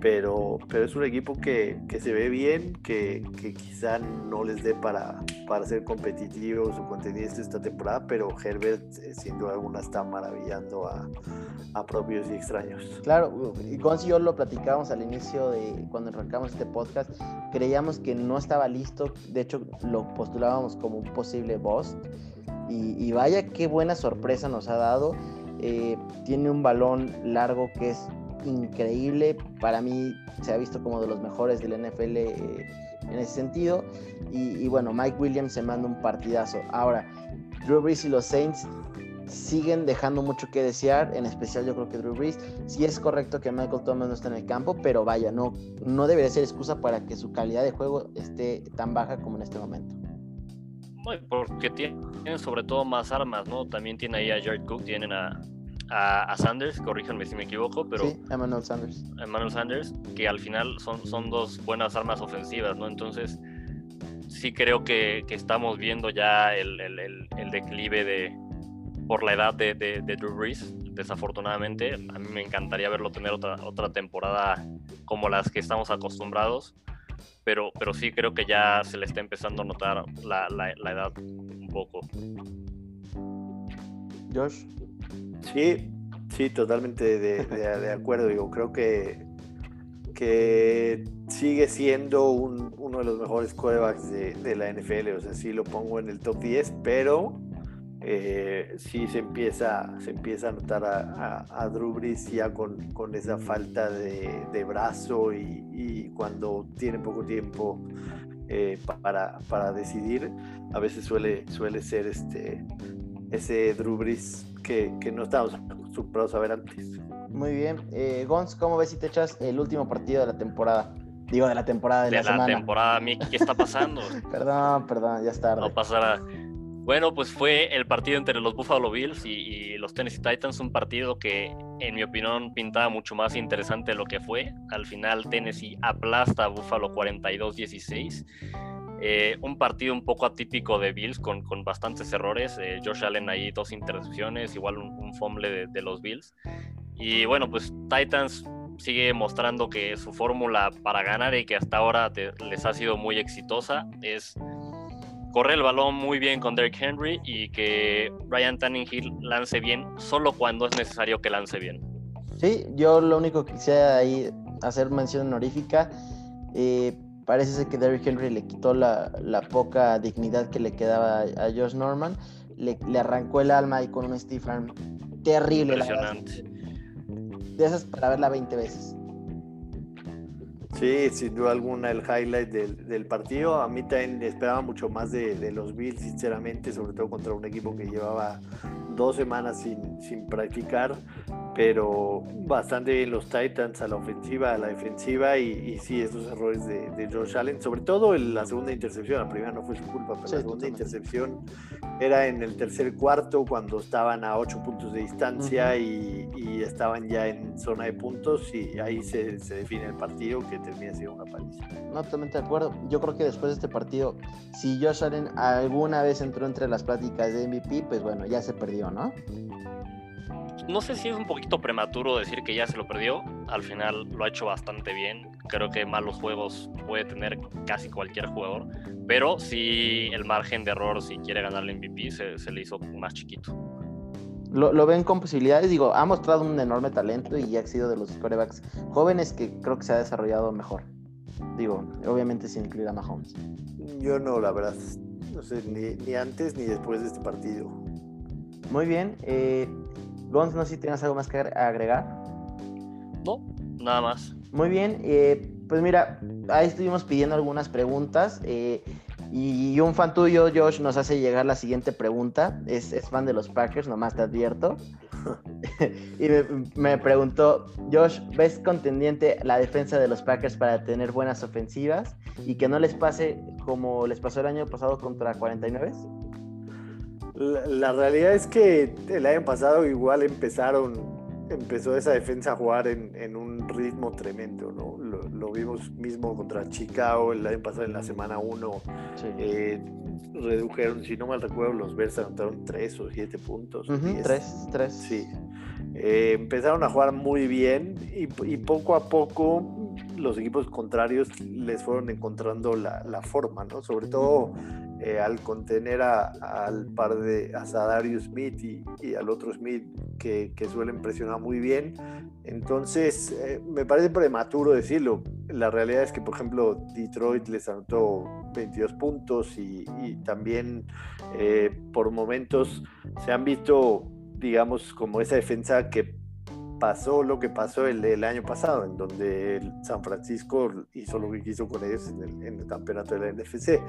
pero, pero es un equipo que, que se ve bien, que, que, quizá no les dé para, para ser competitivos o contendientes esta temporada, pero Herbert eh, sin duda alguna está maravillando a, a propios y extraños. Claro, y con yo lo platicábamos al inicio de cuando arrancamos este podcast, creíamos que no estaba listo, de hecho lo postulábamos como un posible boss y, vaya qué buena sorpresa nos ha dado. Eh, tiene un balón largo que es increíble. Para mí se ha visto como de los mejores del NFL eh, en ese sentido. Y, bueno, Mike Williams se manda un partidazo. Ahora, Drew Brees y los Saints siguen dejando mucho que desear, en especial yo creo que Drew Brees. Sí es correcto que Michael Thomas no está en el campo, pero vaya, no, no debería ser excusa para que su calidad de juego esté tan baja como en este momento porque tienen sobre todo más armas, ¿no? También tiene ahí a Jared Cook, tienen a, a, Sanders, corríjanme si me equivoco, pero... Sí, Emmanuel Sanders. Emmanuel Sanders, que al final son, son dos buenas armas ofensivas, ¿no? Entonces, sí creo que, estamos viendo ya el, declive de, por la edad de, de, Drew Brees, desafortunadamente. A mí me encantaría verlo tener otra, otra temporada como las que estamos acostumbrados, pero, pero sí creo que ya se le está empezando a notar la, la edad un poco. Josh. Sí, sí, totalmente de, acuerdo. Digo, creo que, que sigue siendo uno de los mejores quarterbacks de, la NFL. O sea, sí lo pongo en el top 10, pero eh, sí se empieza, se empieza a notar a, a, Drew Brees ya con, con esa falta de, brazo y, cuando tiene poco tiempo eh, para, para, decidir, a veces suele, suele ser este, ese Drew Brees que, que no estábamos acostumbrados a ver antes. Muy bien. Eh, Gons, ¿cómo ves si te echas el último partido de la temporada? Digo, de la temporada de, de la, semana. De la temporada, ¿qué está pasando? perdón, perdón, ya está No pasará. Bueno, pues fue el partido entre los Buffalo Bills y, los Tennessee Titans, un partido que en mi opinión pintaba mucho más interesante de lo que fue. Al final Tennessee aplasta a Buffalo 42-16 eh, un partido un poco atípico de Bills con, con bastantes errores. Eh, Josh Allen ahí dos intercepciones, igual un, fumble de, los Bills. Y bueno, pues Titans sigue mostrando que su fórmula para ganar y que hasta ahora les ha sido muy exitosa es correr el balón muy bien con Derrick Henry y que Ryan Tannehill lance bien solo cuando es necesario que lance bien. Sí, yo lo único que quisiera ahí hacer mención honorífica. Eh, Parece ser que Derrick Henry le quitó la, poca dignidad que le quedaba a Josh Norman. Le, arrancó el alma y con un Arm terrible. Impresionante. de esas para verla 20 veces. Sí, sin duda alguna el highlight del, partido. A mí también esperaba mucho más de, los Bills, sinceramente, sobre todo contra un equipo que llevaba dos semanas sin, sin practicar pero bastante bien los Titans a la ofensiva, a la defensiva y, sí, esos errores de, de, Josh Allen, sobre todo en la segunda intercepción, la primera no fue su culpa, pero la segunda intercepción era en el tercer cuarto cuando estaban a ocho puntos de distancia y, estaban ya en zona de puntos y ahí se, define el partido que termina siendo una paliza. No, totalmente de acuerdo. Yo creo que después de este partido, si Josh Allen alguna vez entró entre las pláticas de MVP, pues bueno, ya se perdió, ¿no? No sé si es un poquito prematuro decir que ya se lo perdió. Al final lo ha hecho bastante bien. Creo que malos juegos puede tener casi cualquier jugador. Pero sí el margen de error si quiere ganar el MVP se, le hizo más chiquito. Lo, ven con posibilidades. Digo, ha mostrado un enorme talento y ha sido de los corebacks jóvenes que creo que se ha desarrollado mejor. Digo, obviamente sin incluir a Mahomes. Yo no, la verdad. No sé, ni, ni antes ni después de este partido. Muy bien. Eh, Gons, no sé si tienes algo más que agregar. No, nada más. Muy bien, eh, pues mira, ahí estuvimos pidiendo algunas preguntas eh, y un fan tuyo, Josh, nos hace llegar la siguiente pregunta. Es, fan de los Packers, nomás te advierto. y me, preguntó, Josh, ¿ves contendiente la defensa de los Packers para tener buenas ofensivas y que no les pase como les pasó el año pasado contra 49? La, realidad es que el año pasado igual empezaron, empezó esa defensa a jugar en, un ritmo tremendo, ¿no? Lo, vimos mismo contra Chicago el año pasado en la semana 1. Eh, redujeron, si no mal recuerdo, los Bears anotaron 3 o 7 puntos. 3, 3. Sí. Eh, empezaron a jugar muy bien y, poco a poco los equipos contrarios les fueron encontrando la, la forma, ¿no? Sobre todo eh, al contener al par de a Smith y, al otro Smith que, suelen presionar muy bien. Entonces, eh, me parece prematuro decirlo. La realidad es que, por ejemplo, Detroit les anotó 22 puntos y, también eh, por momentos se han visto, digamos, como esa defensa que pasó lo que pasó el, el año pasado, en donde el San Francisco hizo lo que quiso con ellos en el, campeonato de la NFC.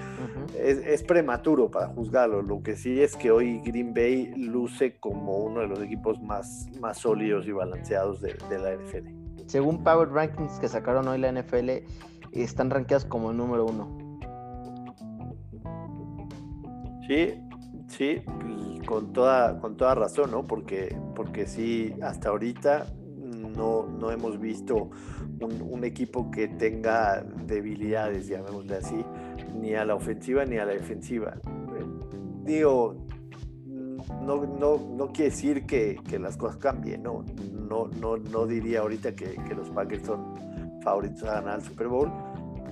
es, prematuro para juzgarlo. Lo que sí es que hoy Green Bay luce como uno de los equipos más, más sólidos y balanceados de, de la NFL. Según Power Rankings que sacaron hoy la NFL, están rankeados como el número uno. Sí, sí, con toda, con toda razón, ¿no? Porque, porque sí, hasta ahorita no, no hemos visto un, equipo que tenga debilidades, llamémosle así, ni a la ofensiva ni a la defensiva. Digo, no, no, no quiere decir que, que, las cosas cambien, no, no, no, no diría ahorita que, que los Packers son favoritos a ganar el Super Bowl,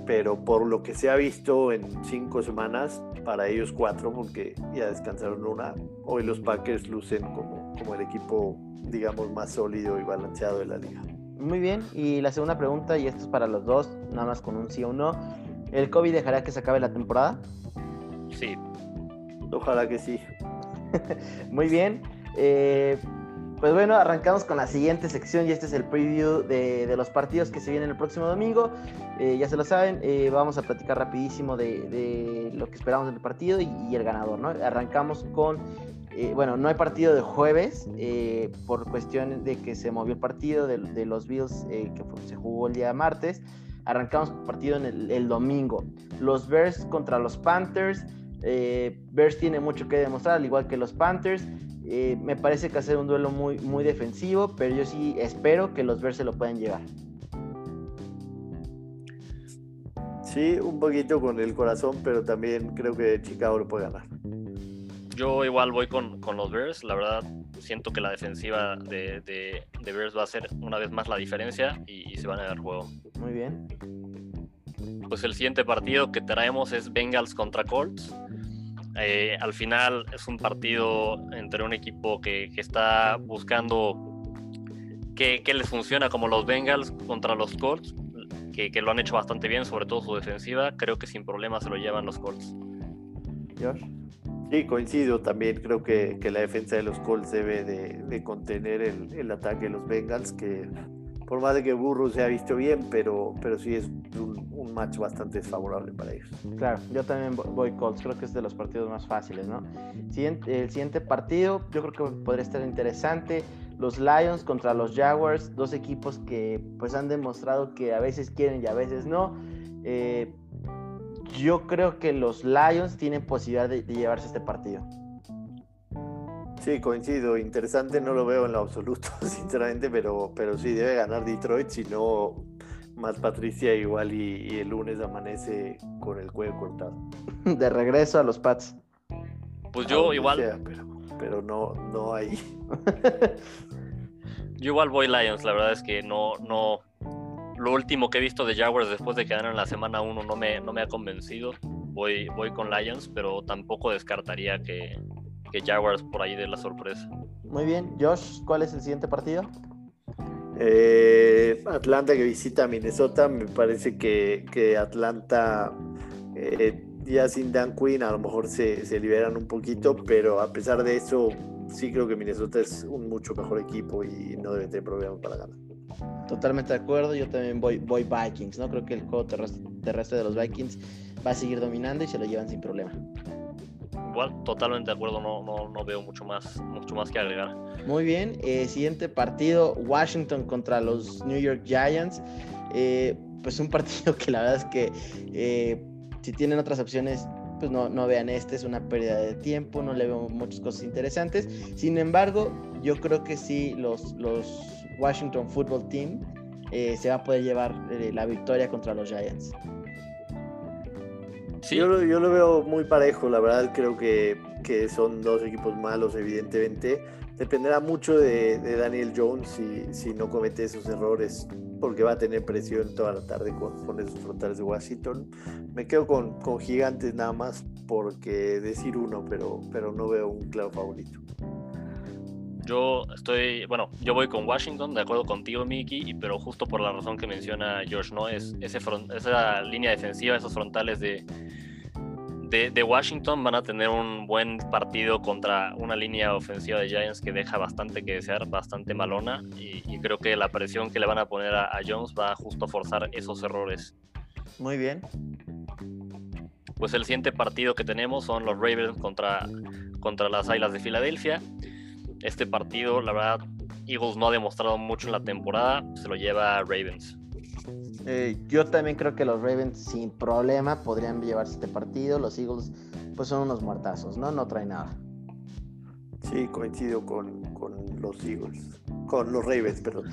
pero por lo que se ha visto en cinco semanas, para ellos cuatro, porque ya descansaron una, hoy los Packers lucen como, como el equipo, digamos, más sólido y balanceado de la liga. Muy bien, y la segunda pregunta, y esto es para los dos, nada más con un sí o no, ¿el COVID dejará que se acabe la temporada? Sí. Ojalá que sí. Muy bien. Eh, pues bueno, arrancamos con la siguiente sección y este es el preview de, los partidos que se vienen el próximo domingo. Eh, ya se lo saben, eh, vamos a platicar rapidísimo de, lo que esperamos del partido y, el ganador, ¿no? Arrancamos con, eh, bueno, no hay partido de jueves por cuestión de que se movió el partido de, los Bills que se jugó el día martes. Arrancamos el partido en el domingo. Los Bears contra los Panthers. Bears tiene mucho que demostrar, al igual que los Panthers. Eh, me parece que hacer un duelo muy, muy defensivo, pero yo sí espero que los Bears se lo puedan llevar. Sí, un poquito con el corazón, pero también creo que Chicago lo puede ganar. Yo igual voy con, los Bears, la verdad siento que la defensiva de, de, Bears va a ser una vez más la diferencia y, y se van a dar juego. Muy bien. Pues el siguiente partido que traemos es Bengals contra Colts. Eh, al final es un partido entre un equipo que, está buscando que, les funciona como los Bengals contra los Colts, que, lo han hecho bastante bien, sobre todo su defensiva. Creo que sin problema se lo llevan los Colts. Sí, coincido también. Creo que, la defensa de los Colts debe de, contener el, el, ataque de los Bengals, que por más de que Burro se ha visto bien, pero, pero sí es un, match bastante desfavorable para ellos. Claro, yo también voy Colts, creo que es de los partidos más fáciles, ¿no? el siguiente partido, yo creo que podría estar interesante. Los Lions contra los Jaguars, dos equipos que pues han demostrado que a veces quieren y a veces no. Eh, yo creo que los Lions tienen posibilidad de llevarse este partido. Sí, coincido. Interesante no lo veo en lo absoluto, sinceramente, pero, pero sí debe ganar Detroit, si no, más Patricia igual y, el lunes amanece con el cuello cortado. De regreso a los Pats. Pues yo igual. pero, pero no, no ahí. yo igual voy Lions, la verdad es que no, no. Lo último que he visto de Jaguars después de que ganaron la semana 1 no me, no me ha convencido. Voy, voy con Lions, pero tampoco descartaría que, que Jaguars por ahí de la sorpresa. Muy bien, Josh, ¿cuál es el siguiente partido? Eh, Atlanta que visita Minnesota, me parece que, Atlanta eh, ya sin Dan Quinn a lo mejor se, liberan un poquito, pero a pesar de eso sí creo que Minnesota es un mucho mejor equipo y no debe tener problemas para ganar. Totalmente de acuerdo, yo también voy, voy Vikings, ¿no? Creo que el juego terrestre de los Vikings va a seguir dominando y se lo llevan sin problema igual, totalmente de acuerdo, no, no, no, veo mucho más, mucho más que agregar. Muy bien, eh, siguiente partido, Washington contra los New York Giants. Eh, pues un partido que la verdad es que eh, si tienen otras opciones, pues no, no vean este, es una pérdida de tiempo, no le veo muchas cosas interesantes. Sin embargo, yo creo que sí, los, los Washington Football Team se va a poder llevar la victoria contra los Giants. Yo, lo, veo muy parejo, la verdad creo que, son dos equipos malos, evidentemente. Dependerá mucho de, Daniel Jones si, si, no comete esos errores, porque va a tener presión toda la tarde con, esos frontales de Washington. Me quedo con, con, Gigantes nada más porque decir uno, pero, pero no veo un claro favorito. Yo estoy, bueno, yo voy con Washington, de acuerdo contigo, Mickey, pero justo por la razón que menciona George, ¿no? Es ese esa línea defensiva, esos frontales de, de, Washington van a tener un buen partido contra una línea ofensiva de Giants que deja bastante que desear, bastante malona, y, creo que la presión que le van a poner a, a Jones va justo a forzar esos errores. Muy bien. Pues el siguiente partido que tenemos son los Ravens contra, contra las Islas de Filadelfia. Este partido, la verdad, Eagles no ha demostrado mucho en la temporada, se lo lleva Ravens. Eh, yo también creo que los Ravens sin problema podrían llevarse este partido. Los Eagles pues son unos muertazos, ¿no? No traen nada. Sí, coincido con, con los Eagles, con los Ravens, perdón.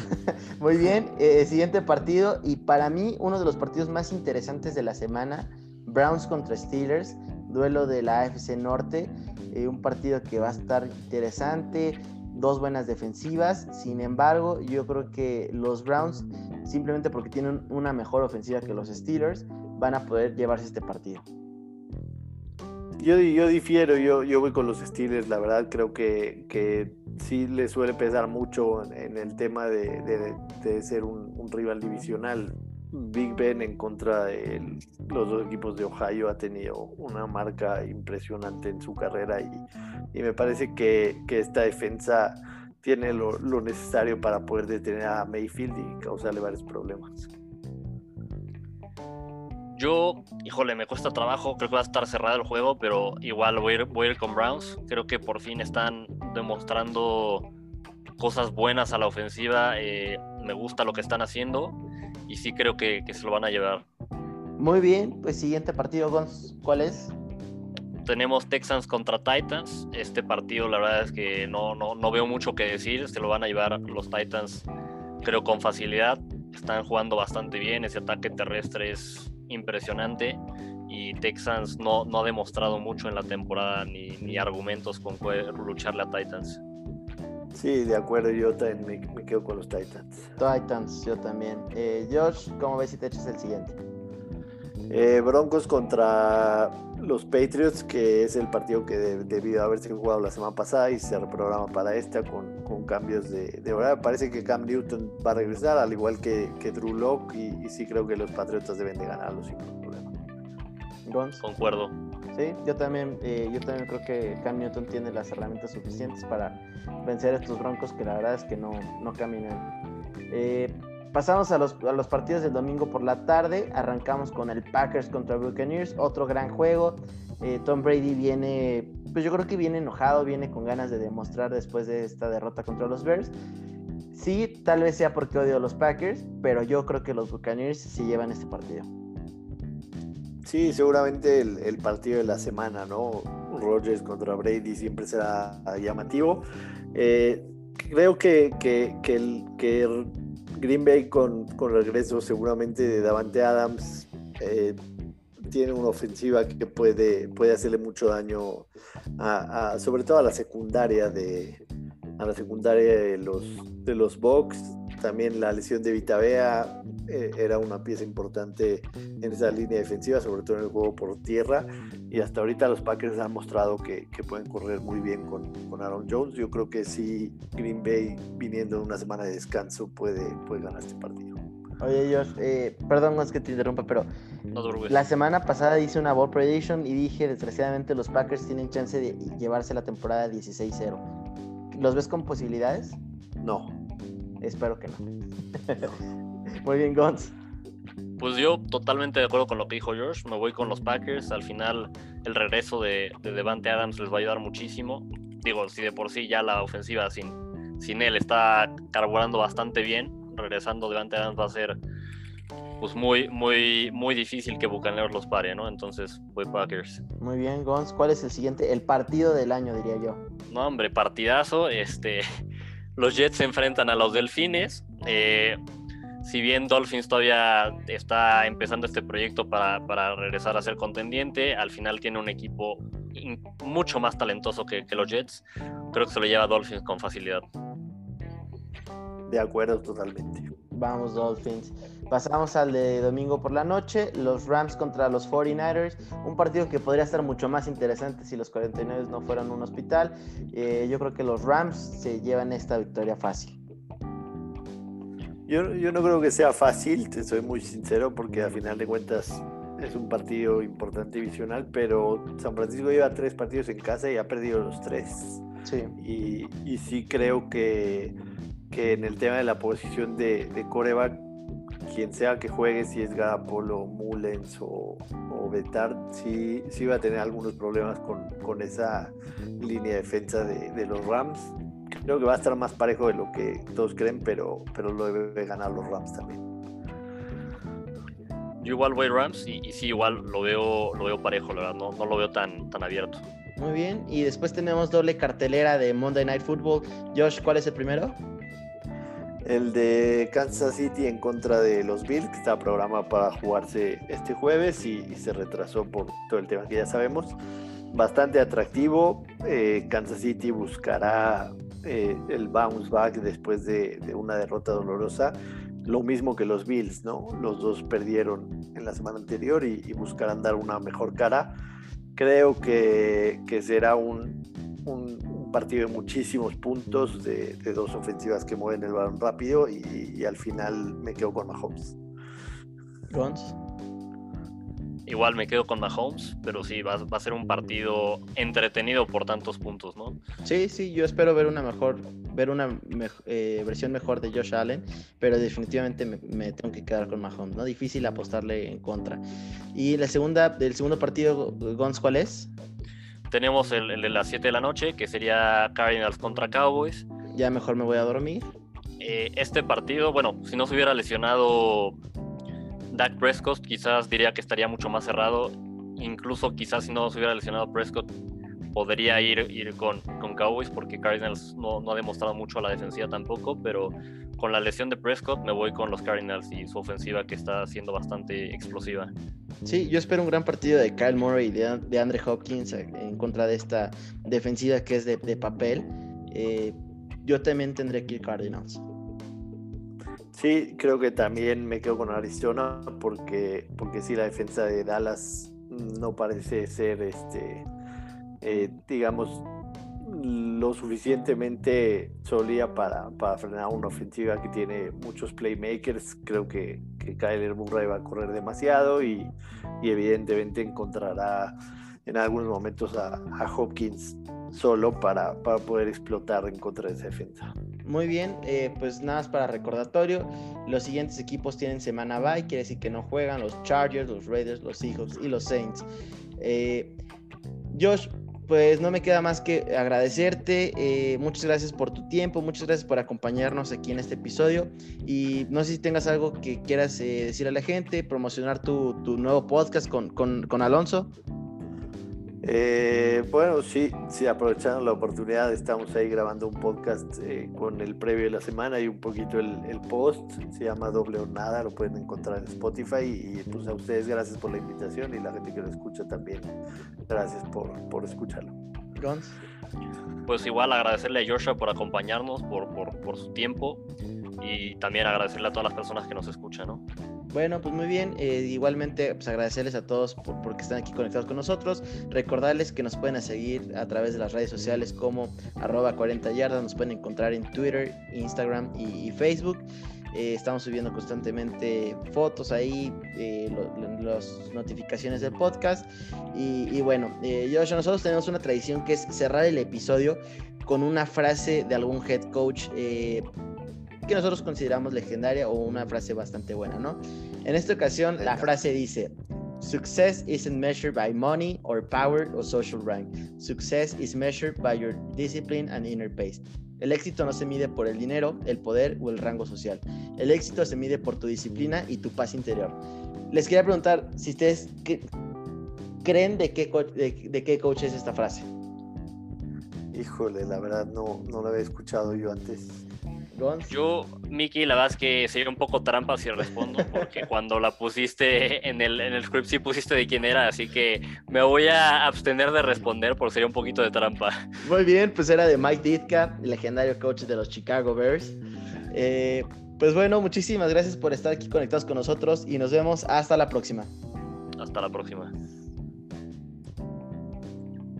Muy bien, eh, siguiente partido y para mí uno de los partidos más interesantes de la semana, Browns contra Steelers, duelo de la AFC Norte, eh, un partido que va a estar interesante, dos buenas defensivas, sin embargo yo creo que los Browns, simplemente porque tienen una mejor ofensiva que los Steelers, van a poder llevarse este partido. Yo, yo difiero, yo, yo voy con los Steelers, la verdad creo que, que sí le suele pesar mucho en, el tema de, de, ser un, un, rival divisional. Big Ben en contra de los dos equipos de Ohio ha tenido una marca impresionante en su carrera y, y me parece que, que, esta defensa tiene lo, lo necesario para poder detener a Mayfield y causarle varios problemas. Yo, híjole, me cuesta trabajo, creo que va a estar cerrado el juego, pero igual voy a ir, voy a ir con Browns. Creo que por fin están demostrando cosas buenas a la ofensiva. Eh, me gusta lo que están haciendo y sí creo que, que, se lo van a llevar. Muy bien, pues siguiente partido, Gons, ¿cuál es? Tenemos Texans contra Titans. Este partido, la verdad es que no, no, no veo mucho que decir. Se lo van a llevar los Titans, creo, con facilidad. Están jugando bastante bien. Ese ataque terrestre es impresionante y Texans no, no ha demostrado mucho en la temporada ni, ni argumentos con poder lucharle a Titans. Sí, de acuerdo, yo también me, quedo con los Titans. Titans, yo también. Eh, Josh, ¿cómo ves si te echas el siguiente? Eh, Broncos contra los Patriots, que es el partido que debido a haberse jugado la semana pasada y se reprograma para esta con, con cambios de, de horario. Parece que Cam Newton va a regresar, al igual que, que Drew Locke, y, y, sí creo que los Patriotas deben de ganarlo sin problema. Gons. Concuerdo. Sí, yo también, eh, yo también creo que Cam Newton tiene las herramientas suficientes para vencer a estos Broncos que la verdad es que no, no caminan. Eh, Pasamos a los, a los, partidos del domingo por la tarde. Arrancamos con el Packers contra Buccaneers, otro gran juego. Eh, Tom Brady viene, pues yo creo que viene enojado, viene con ganas de demostrar después de esta derrota contra los Bears. Sí, tal vez sea porque odio a los Packers, pero yo creo que los Buccaneers sí llevan este partido. Sí, seguramente el, partido de la semana, ¿no? Rogers contra Brady siempre será llamativo. Eh, creo que, que, que, Green Bay con, con regreso seguramente de Davante Adams eh, tiene una ofensiva que puede, puede hacerle mucho daño a, a, sobre todo a la secundaria de a la secundaria de los de los Bucks también la lesión de Vitavea eh, era una pieza importante en esa línea defensiva, sobre todo en el juego por tierra. Y hasta ahorita los Packers han mostrado que, que pueden correr muy bien con, con, Aaron Jones. Yo creo que sí, Green Bay, viniendo de una semana de descanso, puede, puede ganar este partido. Oye, Josh, eh, perdón, es que te interrumpa, pero no la semana pasada hice una ball prediction y dije, desgraciadamente, los Packers tienen chance de llevarse la temporada 16-0. ¿Los ves con posibilidades? No. Espero que no. Muy bien, Gons. Pues yo totalmente de acuerdo con lo que dijo George. Me voy con los Packers. Al final, el regreso de, de Devante Adams les va a ayudar muchísimo. Digo, si de por sí ya la ofensiva sin, sin él está carburando bastante bien, regresando Devante Adams va a ser pues muy, muy, muy difícil que Bucaneros los pare, ¿no? Entonces, voy Packers. Muy bien, Gons. ¿Cuál es el siguiente? El partido del año, diría yo. No, hombre, partidazo. Este, los Jets se enfrentan a los Delfines. Eh, si bien Dolphins todavía está empezando este proyecto para, para, regresar a ser contendiente, al final tiene un equipo mucho más talentoso que, que, los Jets. Creo que se lo lleva Dolphins con facilidad. De acuerdo, totalmente. Vamos, Dolphins. Pasamos al de domingo por la noche, los Rams contra los 49ers, un partido que podría estar mucho más interesante si los 49ers no fueran un hospital. Eh, yo creo que los Rams se llevan esta victoria fácil. Yo, yo no creo que sea fácil, te soy muy sincero, porque a final de cuentas es un partido importante divisional, pero San Francisco lleva tres partidos en casa y ha perdido los tres. Sí. Y, y sí creo que, que en el tema de la posición de, de coreback quien sea que juegue, si es Garapolo, Mullens o, o Betard, sí, sí va a tener algunos problemas con, con esa línea de defensa de, de, los Rams. Creo que va a estar más parejo de lo que todos creen, pero, pero lo debe ganar los Rams también. Yo igual voy Rams y, y, sí, igual lo veo, lo veo parejo, la verdad, no, no lo veo tan, tan abierto. Muy bien. Y después tenemos doble cartelera de Monday Night Football. Josh, ¿cuál es el primero? El de Kansas City en contra de los Bills, que está programado para jugarse este jueves y, se retrasó por todo el tema que ya sabemos. Bastante atractivo. Eh, Kansas City buscará eh, el bounce back después de, una derrota dolorosa. Lo mismo que los Bills, ¿no? Los dos perdieron en la semana anterior y, buscarán dar una mejor cara. Creo que, que será un, un, partido de muchísimos puntos, de, dos ofensivas que mueven el balón rápido y, al final me quedo con Mahomes. Gons. Igual me quedo con Mahomes, pero sí, va, a ser un partido entretenido por tantos puntos, ¿no? Sí, sí, yo espero ver una mejor, ver una eh, versión mejor de Josh Allen, pero definitivamente me, tengo que quedar con Mahomes, ¿no? Difícil apostarle en contra. Y la segunda, del segundo partido, Gons, ¿cuál es? Tenemos el, de las 7 de la noche, que sería Cardinals contra Cowboys. Ya mejor me voy a dormir. Eh, este partido, bueno, si no se hubiera lesionado Dak Prescott, quizás diría que estaría mucho más cerrado. Incluso quizás si no se hubiera lesionado Prescott, podría ir, ir con, con Cowboys porque Cardinals no, no ha demostrado mucho a la defensiva tampoco, pero con la lesión de Prescott me voy con los Cardinals y su ofensiva que está siendo bastante explosiva. Sí, yo espero un gran partido de Kyle Murray y de, Andre Hopkins en contra de esta defensiva que es de, papel. Eh, yo también tendré que ir Cardinals. Sí, creo que también me quedo con Arizona porque, porque sí, la defensa de Dallas no parece ser, este, eh, digamos, lo suficientemente solía para, para, frenar una ofensiva que tiene muchos playmakers. Creo que, que Kyler Murray va a correr demasiado y, y evidentemente encontrará en algunos momentos a, Hopkins solo para, para, poder explotar en contra de esa defensa. Muy bien, eh, pues nada más para recordatorio, los siguientes equipos tienen semana bye, quiere decir que no juegan los Chargers, los Raiders, los Seahawks y los Saints. Eh, Josh, pues no me queda más que agradecerte. Eh, muchas gracias por tu tiempo, muchas gracias por acompañarnos aquí en este episodio. Y no sé si tengas algo que quieras decir a la gente, promocionar tu, nuevo podcast con, con Alonso. Eh, bueno, sí, sí, aprovechando la oportunidad, estamos ahí grabando un podcast eh, con el previo de la semana y un poquito el, post, se llama Doble o Nada, lo pueden encontrar en Spotify. Y pues a ustedes gracias por la invitación y la gente que lo escucha también, gracias por, por escucharlo. Pues igual agradecerle a Joshua por acompañarnos, por, por, por su tiempo. Y también agradecerle a todas las personas que nos escuchan, ¿no? Bueno, pues muy bien. Eh, igualmente, pues agradecerles a todos por porque están aquí conectados con nosotros. Recordarles que nos pueden seguir a través de las redes sociales como arroba 40 yardas. Nos pueden encontrar en Twitter, Instagram y, Facebook. Eh, estamos subiendo constantemente fotos ahí, eh, las notificaciones del podcast. Y, bueno, yo, nosotros tenemos una tradición que es cerrar el episodio con una frase de algún head coach que nosotros consideramos legendaria o una frase bastante buena, ¿no? En esta ocasión, la frase dice: Success isn't measured by money or power or social rank. Success is measured by your discipline and inner pace. El éxito no se mide por el dinero, el poder o el rango social. El éxito se mide por tu disciplina y tu paz interior. Les quería preguntar si ustedes creen de qué, de qué coach es esta frase. Híjole, la verdad no, no la había escuchado yo antes. Yo, Miki, la verdad es que sería un poco trampa si respondo, porque cuando la pusiste en el, en el script sí pusiste de quién era, así que me voy a abstener de responder por sería un poquito de trampa. Muy bien, pues era de Mike Ditka, legendario coach de los Chicago Bears. Eh, pues bueno, muchísimas gracias por estar aquí conectados con nosotros y nos vemos hasta la próxima. Hasta la próxima.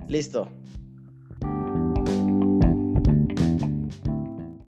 Listo.